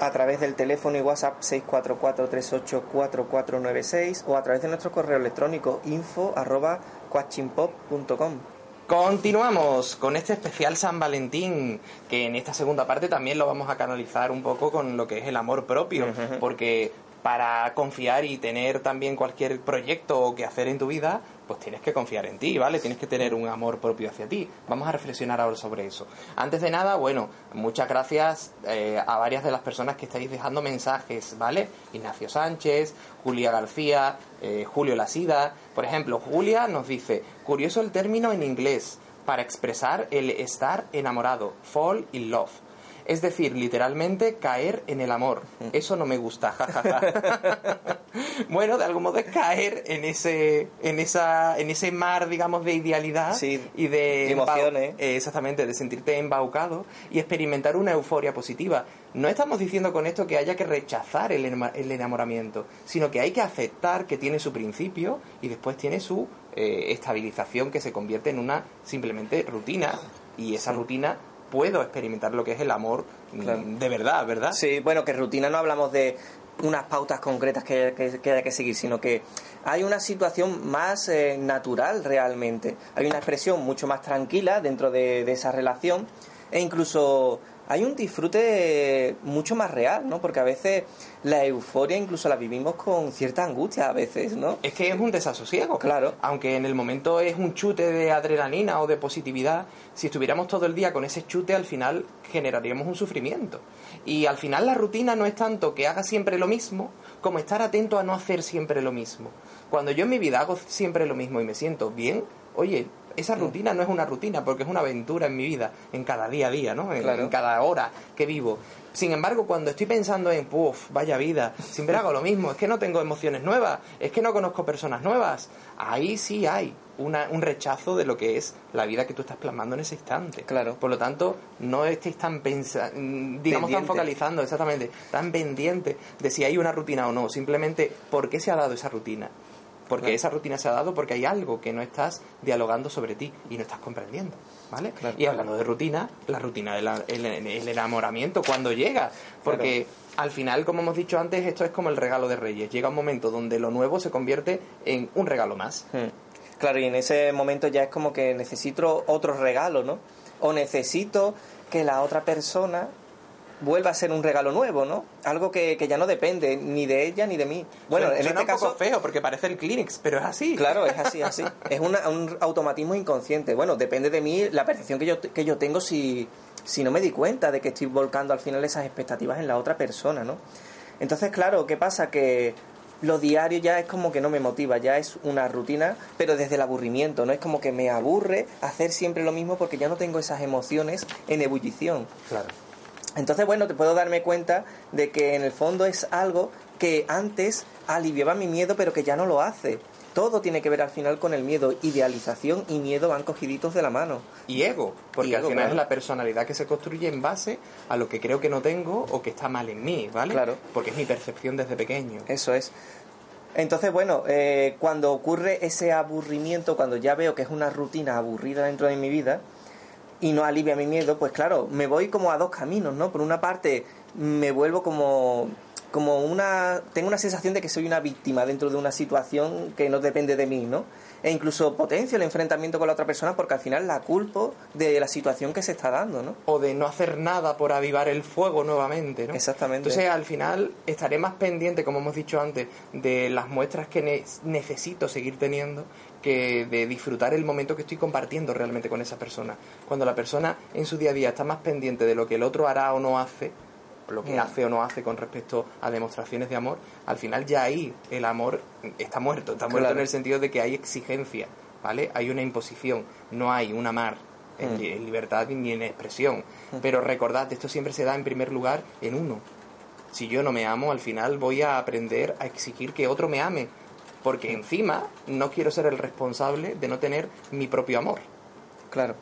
a través del teléfono y WhatsApp 644-384496 o a través de nuestro correo electrónico info arroba quachinpop.com. Continuamos con este especial San Valentín, que en esta segunda parte también lo vamos a canalizar un poco con lo que es el amor propio, porque para confiar y tener también cualquier proyecto que hacer en tu vida, pues tienes que confiar en ti, ¿vale? Tienes que tener un amor propio hacia ti. Vamos a reflexionar ahora sobre eso. Antes de nada, bueno, muchas gracias eh, a varias de las personas que estáis dejando mensajes, ¿vale? Ignacio Sánchez, Julia García, eh, Julio Lasida. Por ejemplo, Julia nos dice, curioso el término en inglés para expresar el estar enamorado, fall in love. Es decir, literalmente caer en el amor. Eso no me gusta. bueno, de algún modo es caer en ese, en esa, en ese mar, digamos, de idealidad Sí, y de emociones. eh, exactamente, de sentirte embaucado y experimentar una euforia positiva. No estamos diciendo con esto que haya que rechazar el, el enamoramiento, sino que hay que aceptar que tiene su principio y después tiene su eh, estabilización que se convierte en una simplemente rutina y esa rutina puedo experimentar lo que es el amor mm, Claro. de verdad, ¿verdad? Sí, bueno, que rutina no hablamos de unas pautas concretas que, que, que haya que seguir, sino que hay una situación más eh, natural realmente. Hay una expresión mucho más tranquila dentro de, de esa relación e incluso hay un disfrute mucho más real, ¿no? Porque a veces la euforia incluso la vivimos con cierta angustia a veces, ¿no? Es que es un desasosiego. Claro. Aunque en el momento es un chute de adrenalina o de positividad, si estuviéramos todo el día con ese chute, al final generaríamos un sufrimiento. Y al final la rutina no es tanto que haga siempre lo mismo, como estar atento a no hacer siempre lo mismo. Cuando yo en mi vida hago siempre lo mismo y me siento bien, oye, esa rutina no es una rutina porque es una aventura en mi vida, en cada día a día, ¿no? En, Claro. en cada hora que vivo. Sin embargo, cuando estoy pensando en, puff, vaya vida, siempre hago lo mismo, es que no tengo emociones nuevas, es que no conozco personas nuevas, ahí sí hay una- un rechazo de lo que es la vida que tú estás plasmando en ese instante. Claro. Por lo tanto, no estéis tan pensa digamos tan focalizando, exactamente, tan pendiente de si hay una rutina o no, simplemente por qué se ha dado esa rutina. Porque Claro. esa rutina se ha dado porque hay algo que no estás dialogando sobre ti y no estás comprendiendo. ¿Vale? Claro. Y hablando de rutina, la rutina del el, el enamoramiento, cuando llega. Porque al final, como hemos dicho antes, esto es como el regalo de Reyes. Llega un momento donde lo nuevo se convierte en un regalo más. Hmm. Claro, y en ese momento ya es como que necesito otro regalo, ¿no? O necesito que la otra persona vuelva a ser un regalo nuevo, ¿no? Algo que, que ya no depende ni de ella ni de mí. Bueno, Suena- en suena este un caso... poco feo porque parece el Kleenex, pero es así. Claro, es así, así. Es una- un automatismo inconsciente. Bueno, depende de mí la percepción que yo, que yo tengo si, si no me di cuenta de que estoy volcando al final esas expectativas en la otra persona, ¿no? Entonces, claro, ¿qué pasa? Que lo diario ya es como que no me motiva, ya es una rutina, pero desde el aburrimiento, ¿no? Es como que me aburre hacer siempre lo mismo porque ya no tengo esas emociones en ebullición. Claro. Entonces, bueno, te puedo darme cuenta de que en el fondo es algo que antes aliviaba mi miedo, pero que ya no lo hace. Todo tiene que ver al final con el miedo. Idealización y miedo van cogiditos de la mano. Y ego, porque Y al ego, final claro. es la personalidad que se construye en base a lo que creo que no tengo o que está mal en mí, ¿vale? Claro. Porque es mi percepción desde pequeño. Eso es. Entonces, bueno, eh, cuando ocurre ese aburrimiento, cuando ya veo que es una rutina aburrida dentro de mi vida y no alivia mi miedo, pues claro, me voy como a dos caminos, ¿no? Por una parte, me vuelvo como como una tengo una sensación de que soy una víctima dentro de una situación que no depende de mí, ¿no? E incluso potencio el enfrentamiento con la otra persona porque al final la culpo de la situación que se está dando, ¿no? O de no hacer nada por avivar el fuego nuevamente, ¿no? Exactamente. Entonces al final estaré más pendiente, como hemos dicho antes, de las muestras que ne- necesito seguir teniendo que de disfrutar el momento que estoy compartiendo realmente con esa persona. Cuando la persona en su día a día está más pendiente de lo que el otro hará o no hace, lo que Mm. hace o no hace con respecto a demostraciones de amor, al final ya ahí el amor está muerto, está muerto Claro. en el sentido de que hay exigencia, ¿vale? Hay una imposición, no hay un amar en, Mm. en libertad ni en expresión. Pero recordad, esto siempre se da en primer lugar en uno. Si yo no me amo, al final voy a aprender a exigir que otro me ame, porque encima no quiero ser el responsable de no tener mi propio amor. Claro.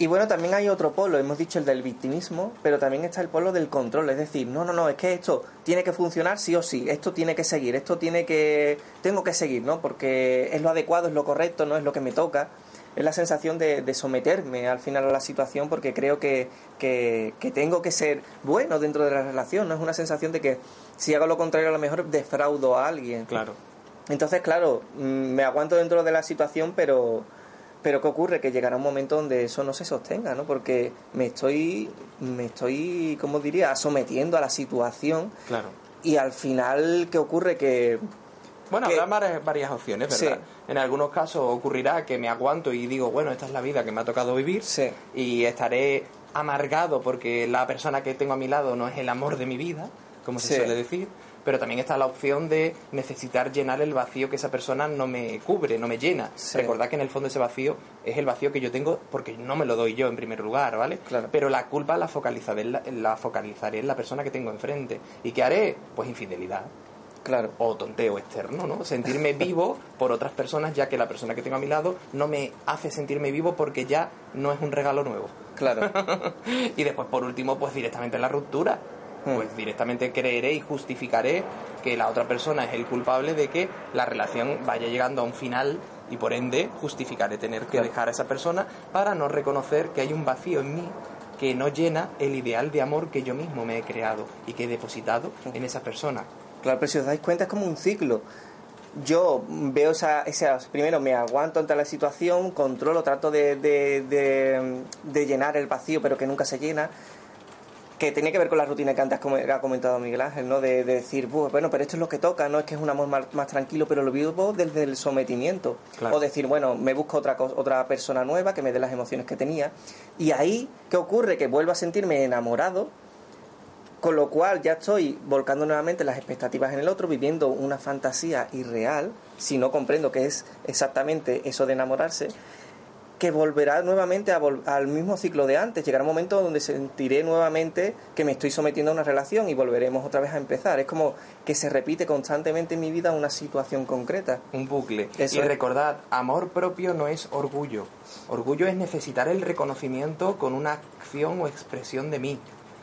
Y bueno, también hay otro polo, hemos dicho el del victimismo, pero también está el polo del control, es decir, no, no, no, es que esto tiene que funcionar sí o sí, esto tiene que seguir, esto tiene que, tengo que seguir, ¿no? Porque es lo adecuado, es lo correcto, no es lo que me toca. Es la sensación de, de someterme al final a la situación porque creo que, que, que tengo que ser bueno dentro de la relación, no es una sensación de que si hago lo contrario a lo mejor defraudo a alguien. Claro. Entonces, claro, mm, me aguanto dentro de la situación, pero, pero ¿qué ocurre? Que llegará un momento donde eso no se sostenga, ¿no? Porque me estoy, me estoy, ¿cómo diría?, sometiendo a la situación Claro. y al final, ¿qué ocurre? Que, Bueno, que- habrá varias, opciones, ¿verdad? Sí. En algunos casos ocurrirá que me aguanto y digo, bueno, esta es la vida que me ha tocado vivir Sí. y estaré amargado porque la persona que tengo a mi lado no es el amor de mi vida, como se suele decir, pero también está la opción de necesitar llenar el vacío que esa persona no me cubre, no me llena. Sí. Recordad que en el fondo ese vacío es el vacío que yo tengo porque no me lo doy yo en primer lugar, ¿vale? Claro. Pero la culpa la focalizaré, en la, la focalizaré en la persona que tengo enfrente. ¿Y qué haré? Pues infidelidad claro, o tonteo externo, ¿no? Sentirme vivo por otras personas, ya que la persona que tengo a mi lado no me hace sentirme vivo porque ya no es un regalo nuevo. claro, y después, por último, pues directamente la ruptura. Hmm. Pues directamente creeré y justificaré que la otra persona es el culpable de que la relación vaya llegando a un final y por ende justificaré tener que dejar a esa persona para no reconocer que hay un vacío en mí que no llena el ideal de amor que yo mismo me he creado y que he depositado en esa persona. claro, pero si os dais cuenta es como un ciclo. Yo veo esa, esa primero me aguanto ante la situación, controlo, trato de, de, de, de llenar el vacío, pero que nunca se llena. Que tenía que ver con la rutina que antes ha comentado Miguel Ángel, ¿no? De, de decir, "Buah, bueno, pero esto es lo que toca, no es que es un amor más, más tranquilo, pero lo vivo desde el sometimiento. Claro. O decir, bueno, me busco otra, otra persona nueva que me dé las emociones que tenía. Y ahí, ¿qué ocurre? Que vuelvo a sentirme enamorado, con lo cual ya estoy volcando nuevamente las expectativas en el otro, viviendo una fantasía irreal, si no comprendo que es exactamente eso de enamorarse, que volverá nuevamente a vol- al mismo ciclo de antes. Llegará un momento donde sentiré nuevamente que me estoy sometiendo a una relación y volveremos otra vez a empezar. Es como que se repite constantemente en mi vida una situación concreta. un bucle. Eso y es. recordad, amor propio no es orgullo. Orgullo es necesitar el reconocimiento con una acción o expresión de mí.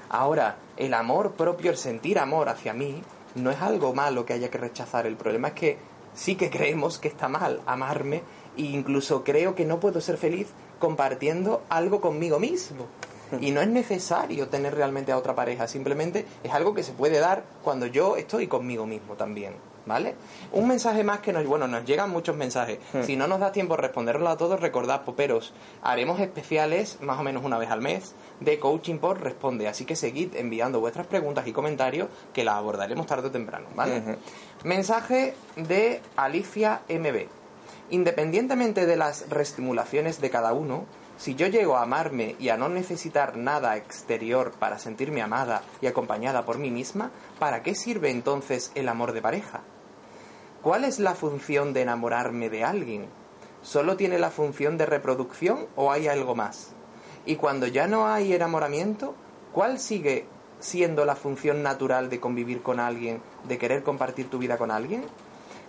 Ahora, el amor propio, el sentir amor hacia mí, no es algo malo que haya que rechazar. El problema es que sí que creemos que está mal amarme e incluso creo que no puedo ser feliz compartiendo algo conmigo mismo. Y no es necesario tener realmente a otra pareja, simplemente es algo que se puede dar cuando yo estoy conmigo mismo también, ¿vale? Un mensaje más que nos, bueno, nos llegan muchos mensajes. Hmm. Si no nos da tiempo a responderlos a todos, recordad, poperos, haremos especiales más o menos una vez al mes de coaching por responde, así que seguid enviando vuestras preguntas y comentarios que las abordaremos tarde o temprano, ¿vale? Mensaje de Alicia MB. Independientemente de las reestimulaciones de cada uno, Si yo llego a amarme y a no necesitar nada exterior para sentirme amada y acompañada por mí misma, ¿para qué sirve entonces el amor de pareja? ¿Cuál es la función de enamorarme de alguien? ¿Solo tiene la función de reproducción o hay algo más? Y cuando ya no hay enamoramiento, ¿cuál sigue siendo la función natural de convivir con alguien, de querer compartir tu vida con alguien?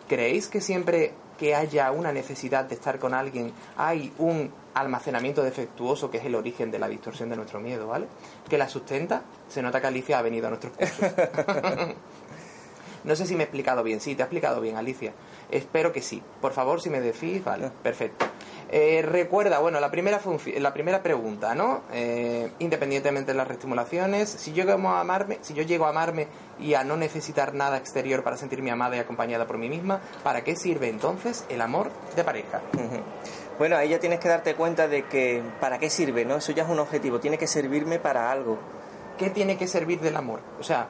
¿Creéis que siempre que haya una necesidad de estar con alguien hay un almacenamiento defectuoso que es el origen de la distorsión de nuestro miedo, ¿vale? Que la sustenta. Se nota que Alicia ha venido a nuestros cursos. no sé si me he explicado bien. Sí, te ha explicado bien, Alicia. Espero que sí. Por favor, si me decís, vale, perfecto. Eh, recuerda, bueno, la primera, la primera pregunta, ¿no? Eh, independientemente de las reestimulaciones, si yo, llego a amarme, si yo llego a amarme y a no necesitar nada exterior para sentirme amada y acompañada por mí misma, ¿para qué sirve entonces el amor de pareja? Bueno, ahí ya tienes que darte cuenta de que para qué sirve, ¿no? Eso ya es un objetivo, tiene que servirme para algo. ¿Qué tiene que servir del amor? O sea,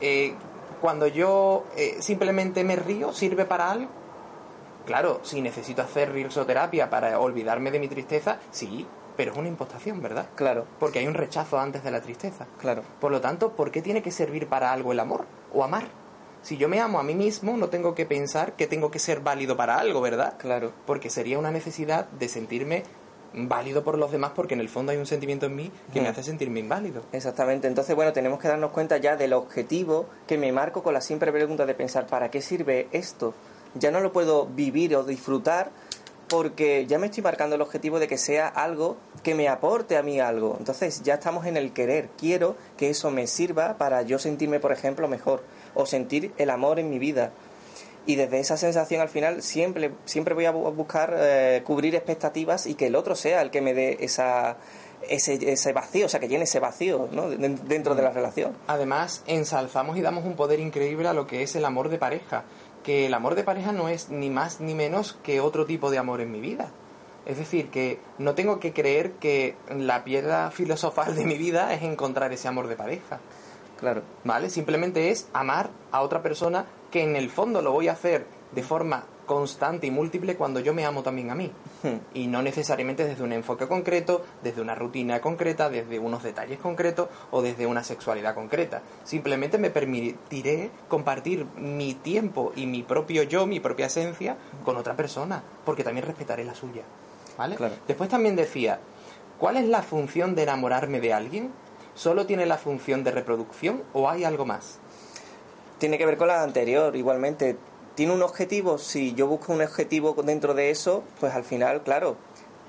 eh, cuando yo simplemente me río, ¿sirve para algo? Claro, si necesito hacer risoterapia para olvidarme de mi tristeza, sí, pero es una impostación, ¿verdad? Claro. Porque hay un rechazo antes de la tristeza. Claro. Por lo tanto, ¿por qué tiene que servir para algo el amor o amar? Si yo me amo a mí mismo, no tengo que pensar que tengo que ser válido para algo, ¿verdad? Claro. Porque sería una necesidad de sentirme válido por los demás porque en el fondo hay un sentimiento en mí que me hace sentirme inválido. Exactamente. Entonces, bueno, tenemos que darnos cuenta ya del objetivo que me marco con la simple pregunta de pensar, ¿para qué sirve esto? Ya no lo puedo vivir o disfrutar porque ya me estoy marcando el objetivo de que sea algo que me aporte a mí algo. Entonces ya estamos en el querer. Quiero que eso me sirva para yo sentirme, por ejemplo, mejor o sentir el amor en mi vida. Y desde esa sensación al final siempre, siempre voy a buscar eh, cubrir expectativas y que el otro sea el que me dé esa, ese, ese vacío, o sea, que llene ese vacío ¿no? dentro de la relación. Además, ensalzamos y damos un poder increíble a lo que es el amor de pareja que el amor de pareja no es ni más ni menos que otro tipo de amor en mi vida. Es decir, que no tengo que creer que la piedra filosofal de mi vida es encontrar ese amor de pareja. Claro. ¿Vale? Simplemente es amar a otra persona que en el fondo lo voy a hacer de forma constante y múltiple cuando yo me amo también a mí. Y no necesariamente desde un enfoque concreto, desde una rutina concreta, desde unos detalles concretos o desde una sexualidad concreta. Simplemente me permitiré compartir mi tiempo y mi propio yo, mi propia esencia, con otra persona, porque también respetaré la suya. ¿Vale? Después también decía, ¿cuál es la función de enamorarme de alguien? ¿Solo tiene la función de reproducción o hay algo más? Tiene que ver con la anterior, igualmente tiene un objetivo, si yo busco un objetivo dentro de eso, pues al final, claro,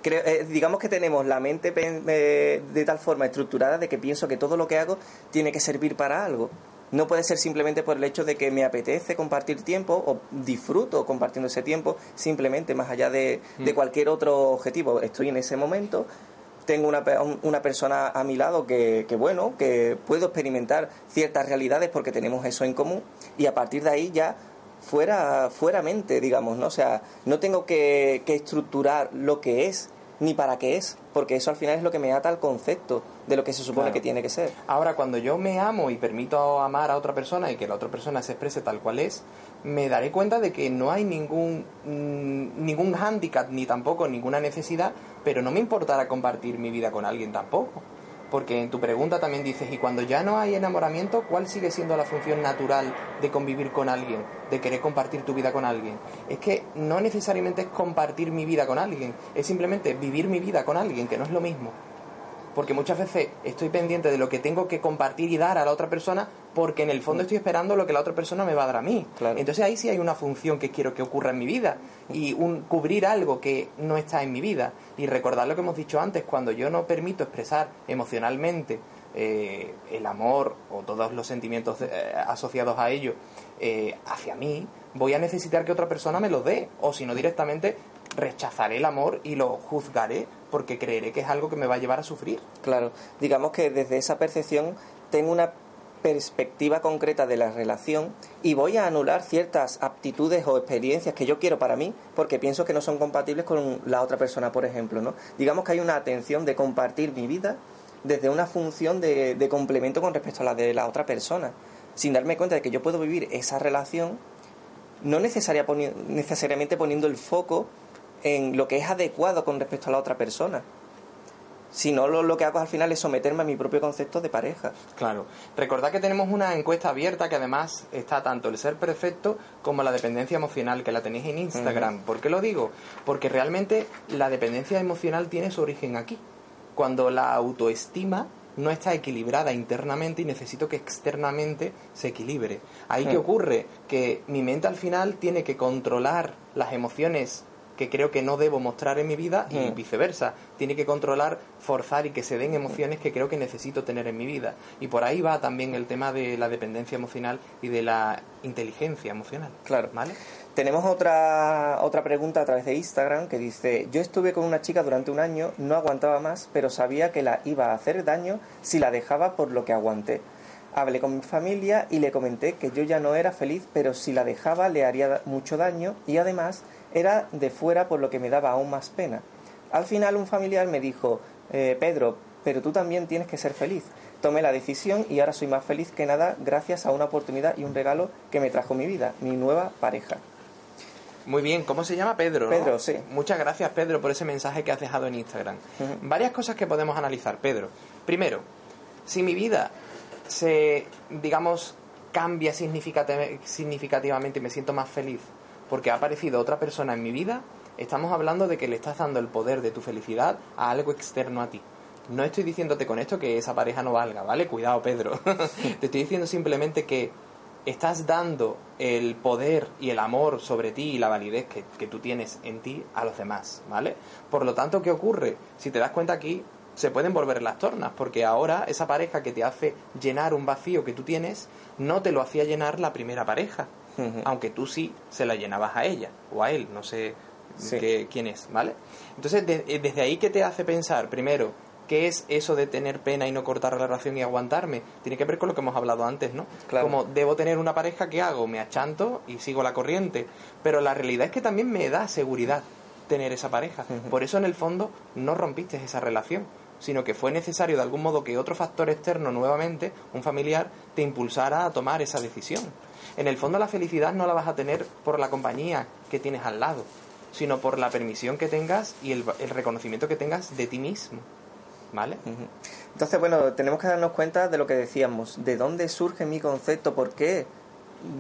eh, digamos que tenemos la mente eh, de tal forma estructurada de que pienso que todo lo que hago tiene que servir para algo. No puede ser simplemente por el hecho de que me apetece compartir tiempo o disfruto compartiendo ese tiempo, simplemente más allá de, de mm. cualquier otro objetivo. Estoy en ese momento, tengo una, una persona a mi lado que, que, bueno, que puedo experimentar ciertas realidades porque tenemos eso en común y a partir de ahí ya fuera, fuera mente, digamos, ¿no? O sea, no tengo que, que estructurar lo que es ni para qué es, porque eso al final es lo que me ata al concepto de lo que se supone que tiene que ser. Ahora, cuando yo me amo y permito amar a otra persona y que la otra persona se exprese tal cual es, me daré cuenta de que no hay ningún, mm, ningún hándicap ni tampoco ninguna necesidad, pero no me importará compartir mi vida con alguien tampoco. Porque en tu pregunta también dices, y cuando ya no hay enamoramiento, ¿cuál sigue siendo la función natural de convivir con alguien, de querer compartir tu vida con alguien? Es que no necesariamente es compartir mi vida con alguien, es simplemente vivir mi vida con alguien, que no es lo mismo porque muchas veces estoy pendiente de lo que tengo que compartir y dar a la otra persona porque en el fondo mm. estoy esperando lo que la otra persona me va a dar a mí. Entonces ahí sí hay una función que quiero que ocurra en mi vida y un, cubrir algo que no está en mi vida y recordar lo que hemos dicho antes, cuando yo no permito expresar emocionalmente eh, el amor o todos los sentimientos eh, asociados a ello eh, hacia mí, voy a necesitar que otra persona me lo dé o si no directamente rechazaré el amor y lo juzgaré porque creeré que es algo que me va a llevar a sufrir. Claro, digamos que desde esa percepción tengo una perspectiva concreta de la relación y voy a anular ciertas aptitudes o experiencias que yo quiero para mí porque pienso que no son compatibles con la otra persona, por ejemplo, ¿no? Digamos que hay una atención de compartir mi vida desde una función de, de complemento con respecto a la de la otra persona, sin darme cuenta de que yo puedo vivir esa relación no necesariamente poniendo el foco en lo que es adecuado con respecto a la otra persona. Si no, lo, lo que hago al final es someterme a mi propio concepto de pareja. Claro. Recordad que tenemos una encuesta abierta que además está tanto el ser perfecto como la dependencia emocional, que la tenéis en Instagram. ¿Por qué lo digo? Porque realmente la dependencia emocional tiene su origen aquí. Cuando la autoestima no está equilibrada internamente y necesito que externamente se equilibre. Ahí qué ocurre que mi mente al final tiene que controlar las emociones que creo que no debo mostrar en mi vida y Mm. viceversa. Tiene que controlar, forzar y que se den emociones que creo que necesito tener en mi vida. Y por ahí va también el tema de la dependencia emocional y de la inteligencia emocional. Claro. ¿Vale? Tenemos otra, otra pregunta a través de Instagram que dice, yo estuve con una chica durante un año, no aguantaba más, pero sabía que la iba a hacer daño si la dejaba por lo que aguanté. Hablé con mi familia y le comenté que yo ya no era feliz, pero si la dejaba le haría mucho daño y además era de fuera por lo que me daba aún más pena. Al final un familiar me dijo, "Eh, Pedro, pero tú también tienes que ser feliz. Tomé la decisión y ahora soy más feliz que nada gracias a una oportunidad y un regalo que me trajo mi vida, mi nueva pareja. Muy bien, ¿cómo se llama Pedro? no? Pedro, sí. Muchas gracias Pedro por ese mensaje que has dejado en Instagram. Varias cosas que podemos analizar, Pedro. Primero, si mi vida se, digamos, cambia significati- significativamente y me siento más feliz porque ha aparecido otra persona en mi vida, estamos hablando de que le estás dando el poder de tu felicidad a algo externo a ti. No estoy diciéndote con esto que esa pareja no valga, ¿vale? Cuidado, Pedro. Te estoy diciendo simplemente que estás dando el poder y el amor sobre ti y la validez que, tú tienes en ti a los demás, ¿vale? Por lo tanto, ¿qué ocurre? Si te das cuenta aquí, se pueden volver las tornas, porque ahora esa pareja que te hace llenar un vacío que tú tienes, no te lo hacía llenar la primera pareja, Aunque tú sí se la llenabas a ella o a él, no sé Sí. qué- quién es, ¿vale? Entonces, de- eh, desde ahí, ¿qué te hace pensar? Primero, ¿qué es eso de tener pena y no cortar la relación y aguantarme? Tiene que ver con lo que hemos hablado antes, ¿no? Claro. Como debo tener una pareja, ¿qué hago? Me achanto y sigo la corriente. Pero la realidad es que también me da seguridad tener esa pareja. Por eso, en el fondo, no rompiste esa relación sino que fue necesario de algún modo que otro factor externo nuevamente, un familiar, te impulsara a tomar esa decisión. En el fondo la felicidad no la vas a tener por la compañía que tienes al lado, sino por la permisión que tengas y el, el reconocimiento que tengas de ti mismo. ¿Vale? Entonces, bueno, tenemos que darnos cuenta de lo que decíamos, de dónde surge mi concepto, por qué,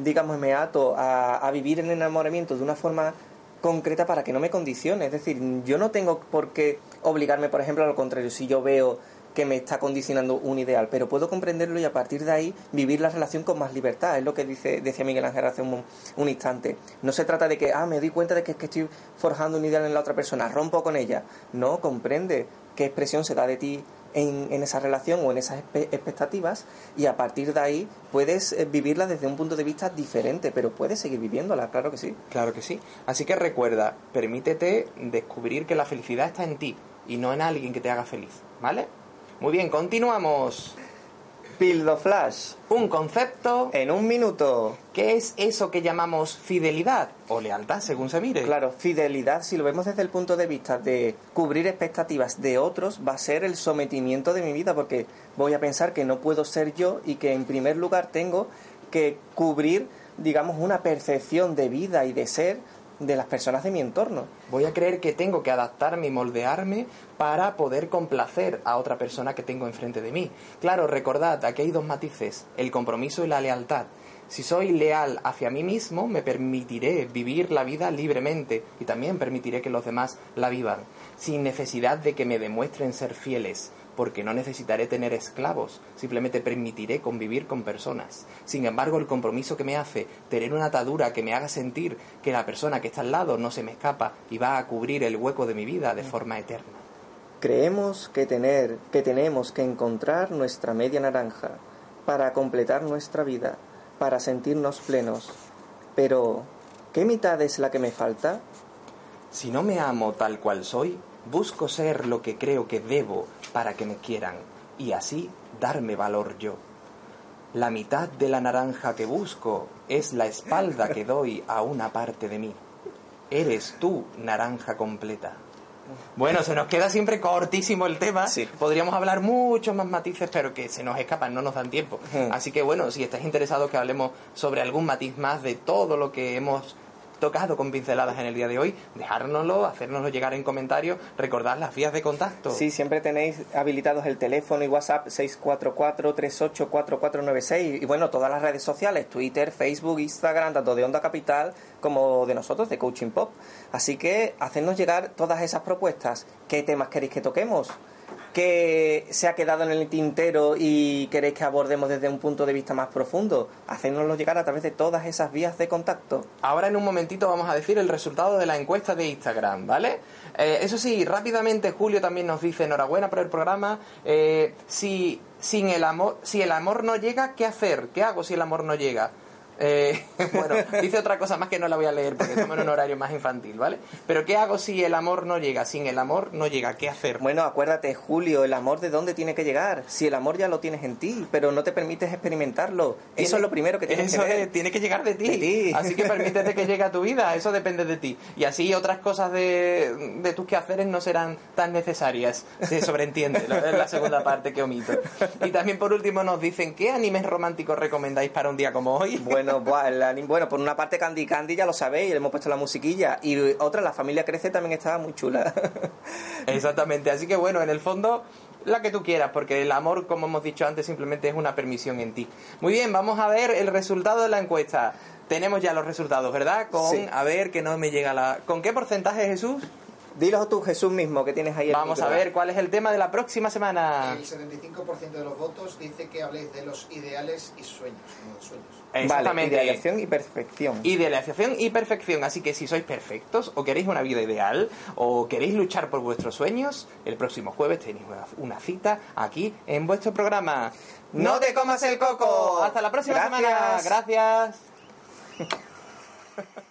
digamos, me ato a, a vivir el enamoramiento de una forma concreta para que no me condicione. Es decir, yo no tengo por qué obligarme, por ejemplo, a lo contrario, si yo veo que me está condicionando un ideal, pero puedo comprenderlo y a partir de ahí vivir la relación con más libertad. Es lo que dice, decía Miguel Ángel hace un, instante. No se trata de que, ah, me doy cuenta de que, que estoy forjando un ideal en la otra persona, rompo con ella. No, comprende qué expresión se da de ti en, en esa relación o en esas expectativas y a partir de ahí puedes eh, vivirla desde un punto de vista diferente, pero puedes seguir viviéndola, claro que sí. Claro que sí. Así que recuerda, permítete descubrir que la felicidad está en ti y no en alguien que te haga feliz. ¿Vale? Muy bien, continuamos. Pildo Flash, Un concepto en un minuto. ¿Qué es eso que llamamos fidelidad o lealtad, según se mire? Claro, fidelidad, si lo vemos desde el punto de vista de cubrir expectativas de otros, va a ser el sometimiento de mi vida, porque voy a pensar que no puedo ser yo y que en primer lugar tengo que cubrir, digamos, una percepción de vida y de ser de las personas de mi entorno. Voy a creer que tengo que adaptarme y moldearme para poder complacer a otra persona que tengo enfrente de mí. Claro, recordad, aquí hay dos matices, el compromiso y la lealtad. Si soy leal hacia mí mismo, me permitiré vivir la vida libremente y también permitiré que los demás la vivan, sin necesidad de que me demuestren ser fieles, porque no necesitaré tener esclavos, simplemente permitiré convivir con personas. Sin embargo, el compromiso que me hace tener una atadura que me haga sentir que la persona que está al lado no se me escapa y va a cubrir el hueco de mi vida de forma eterna. Creemos que tener, que tenemos que encontrar nuestra media naranja para completar nuestra vida, para sentirnos plenos. Pero, ¿qué mitad es la que me falta? Si no me amo tal cual soy, busco ser lo que creo que debo para que me quieran y así darme valor yo. La mitad de la naranja que busco es la espalda que doy a una parte de mí. Eres tú, naranja completa. Bueno, se nos queda siempre cortísimo el tema. Sí. Podríamos hablar muchos más matices, pero que se nos escapan, no nos dan tiempo. Ujú. Así que bueno, si estáis interesados que hablemos sobre algún matiz más de todo lo que hemos tocado con pinceladas en el día de hoy, dejárnoslo, hacérnoslo llegar en comentarios, recordad las vías de contacto. Sí, siempre tenéis habilitados el teléfono y WhatsApp 644-384496 y bueno, todas las redes sociales, Twitter, Facebook, Instagram, tanto de Onda Capital como de nosotros, de Coaching Pop. Así que hacernos llegar todas esas propuestas. ¿Qué temas queréis que toquemos? Que se ha quedado en el tintero y queréis que abordemos desde un punto de vista más profundo, hacérnoslo llegar a través de todas esas vías de contacto. Ahora en un momentito vamos a decir el resultado de la encuesta de Instagram, ¿vale? Eh, eso sí, rápidamente Julio también nos dice enhorabuena por el programa. Eh, si sin el amor, si el amor no llega, ¿qué hacer? ¿Qué hago si el amor no llega? Eh, bueno, dice otra cosa más que no la voy a leer porque estamos en un horario más infantil, ¿vale? Pero ¿qué hago si el amor no llega? Sin el amor no llega, ¿qué hacer? Bueno, acuérdate, Julio, el amor de dónde tiene que llegar. Si el amor ya lo tienes en ti, pero no te permites experimentarlo. eso es lo primero que tienes que ver. tiene que llegar de ti. Así que permítete que llegue a tu vida, eso depende de ti. Y así otras cosas de, de tus quehaceres no serán tan necesarias. Se sobreentiende, la segunda parte que omito. Y también por último nos dicen, ¿qué animes románticos recomendáis para un día como hoy? Bueno, bueno, por una parte Candy Candy ya lo sabéis, le hemos puesto la musiquilla. Y otra, La familia crece también estaba muy chula. Exactamente, así que bueno, en el fondo la que tú quieras, porque el amor, como hemos dicho antes, simplemente es una permisión en ti. Muy bien, vamos a ver el resultado de la encuesta. Tenemos ya los resultados, ¿verdad? Con, a ver, que no me llega la... ¿Con qué porcentaje, Jesús? Dilo tú, Jesús mismo, que tienes ahí. Vamos a ver cuál es el tema de la próxima semana. El 75% de los votos dice que habléis de los ideales y sueños, no sueños. Exactamente. idealización y perfección. Idealización y perfección. Así que si sois perfectos o queréis una vida ideal o queréis luchar por vuestros sueños, el próximo jueves tenéis una, cita aquí en vuestro programa. ¡No te comas el coco! Hasta la próxima semana. Gracias.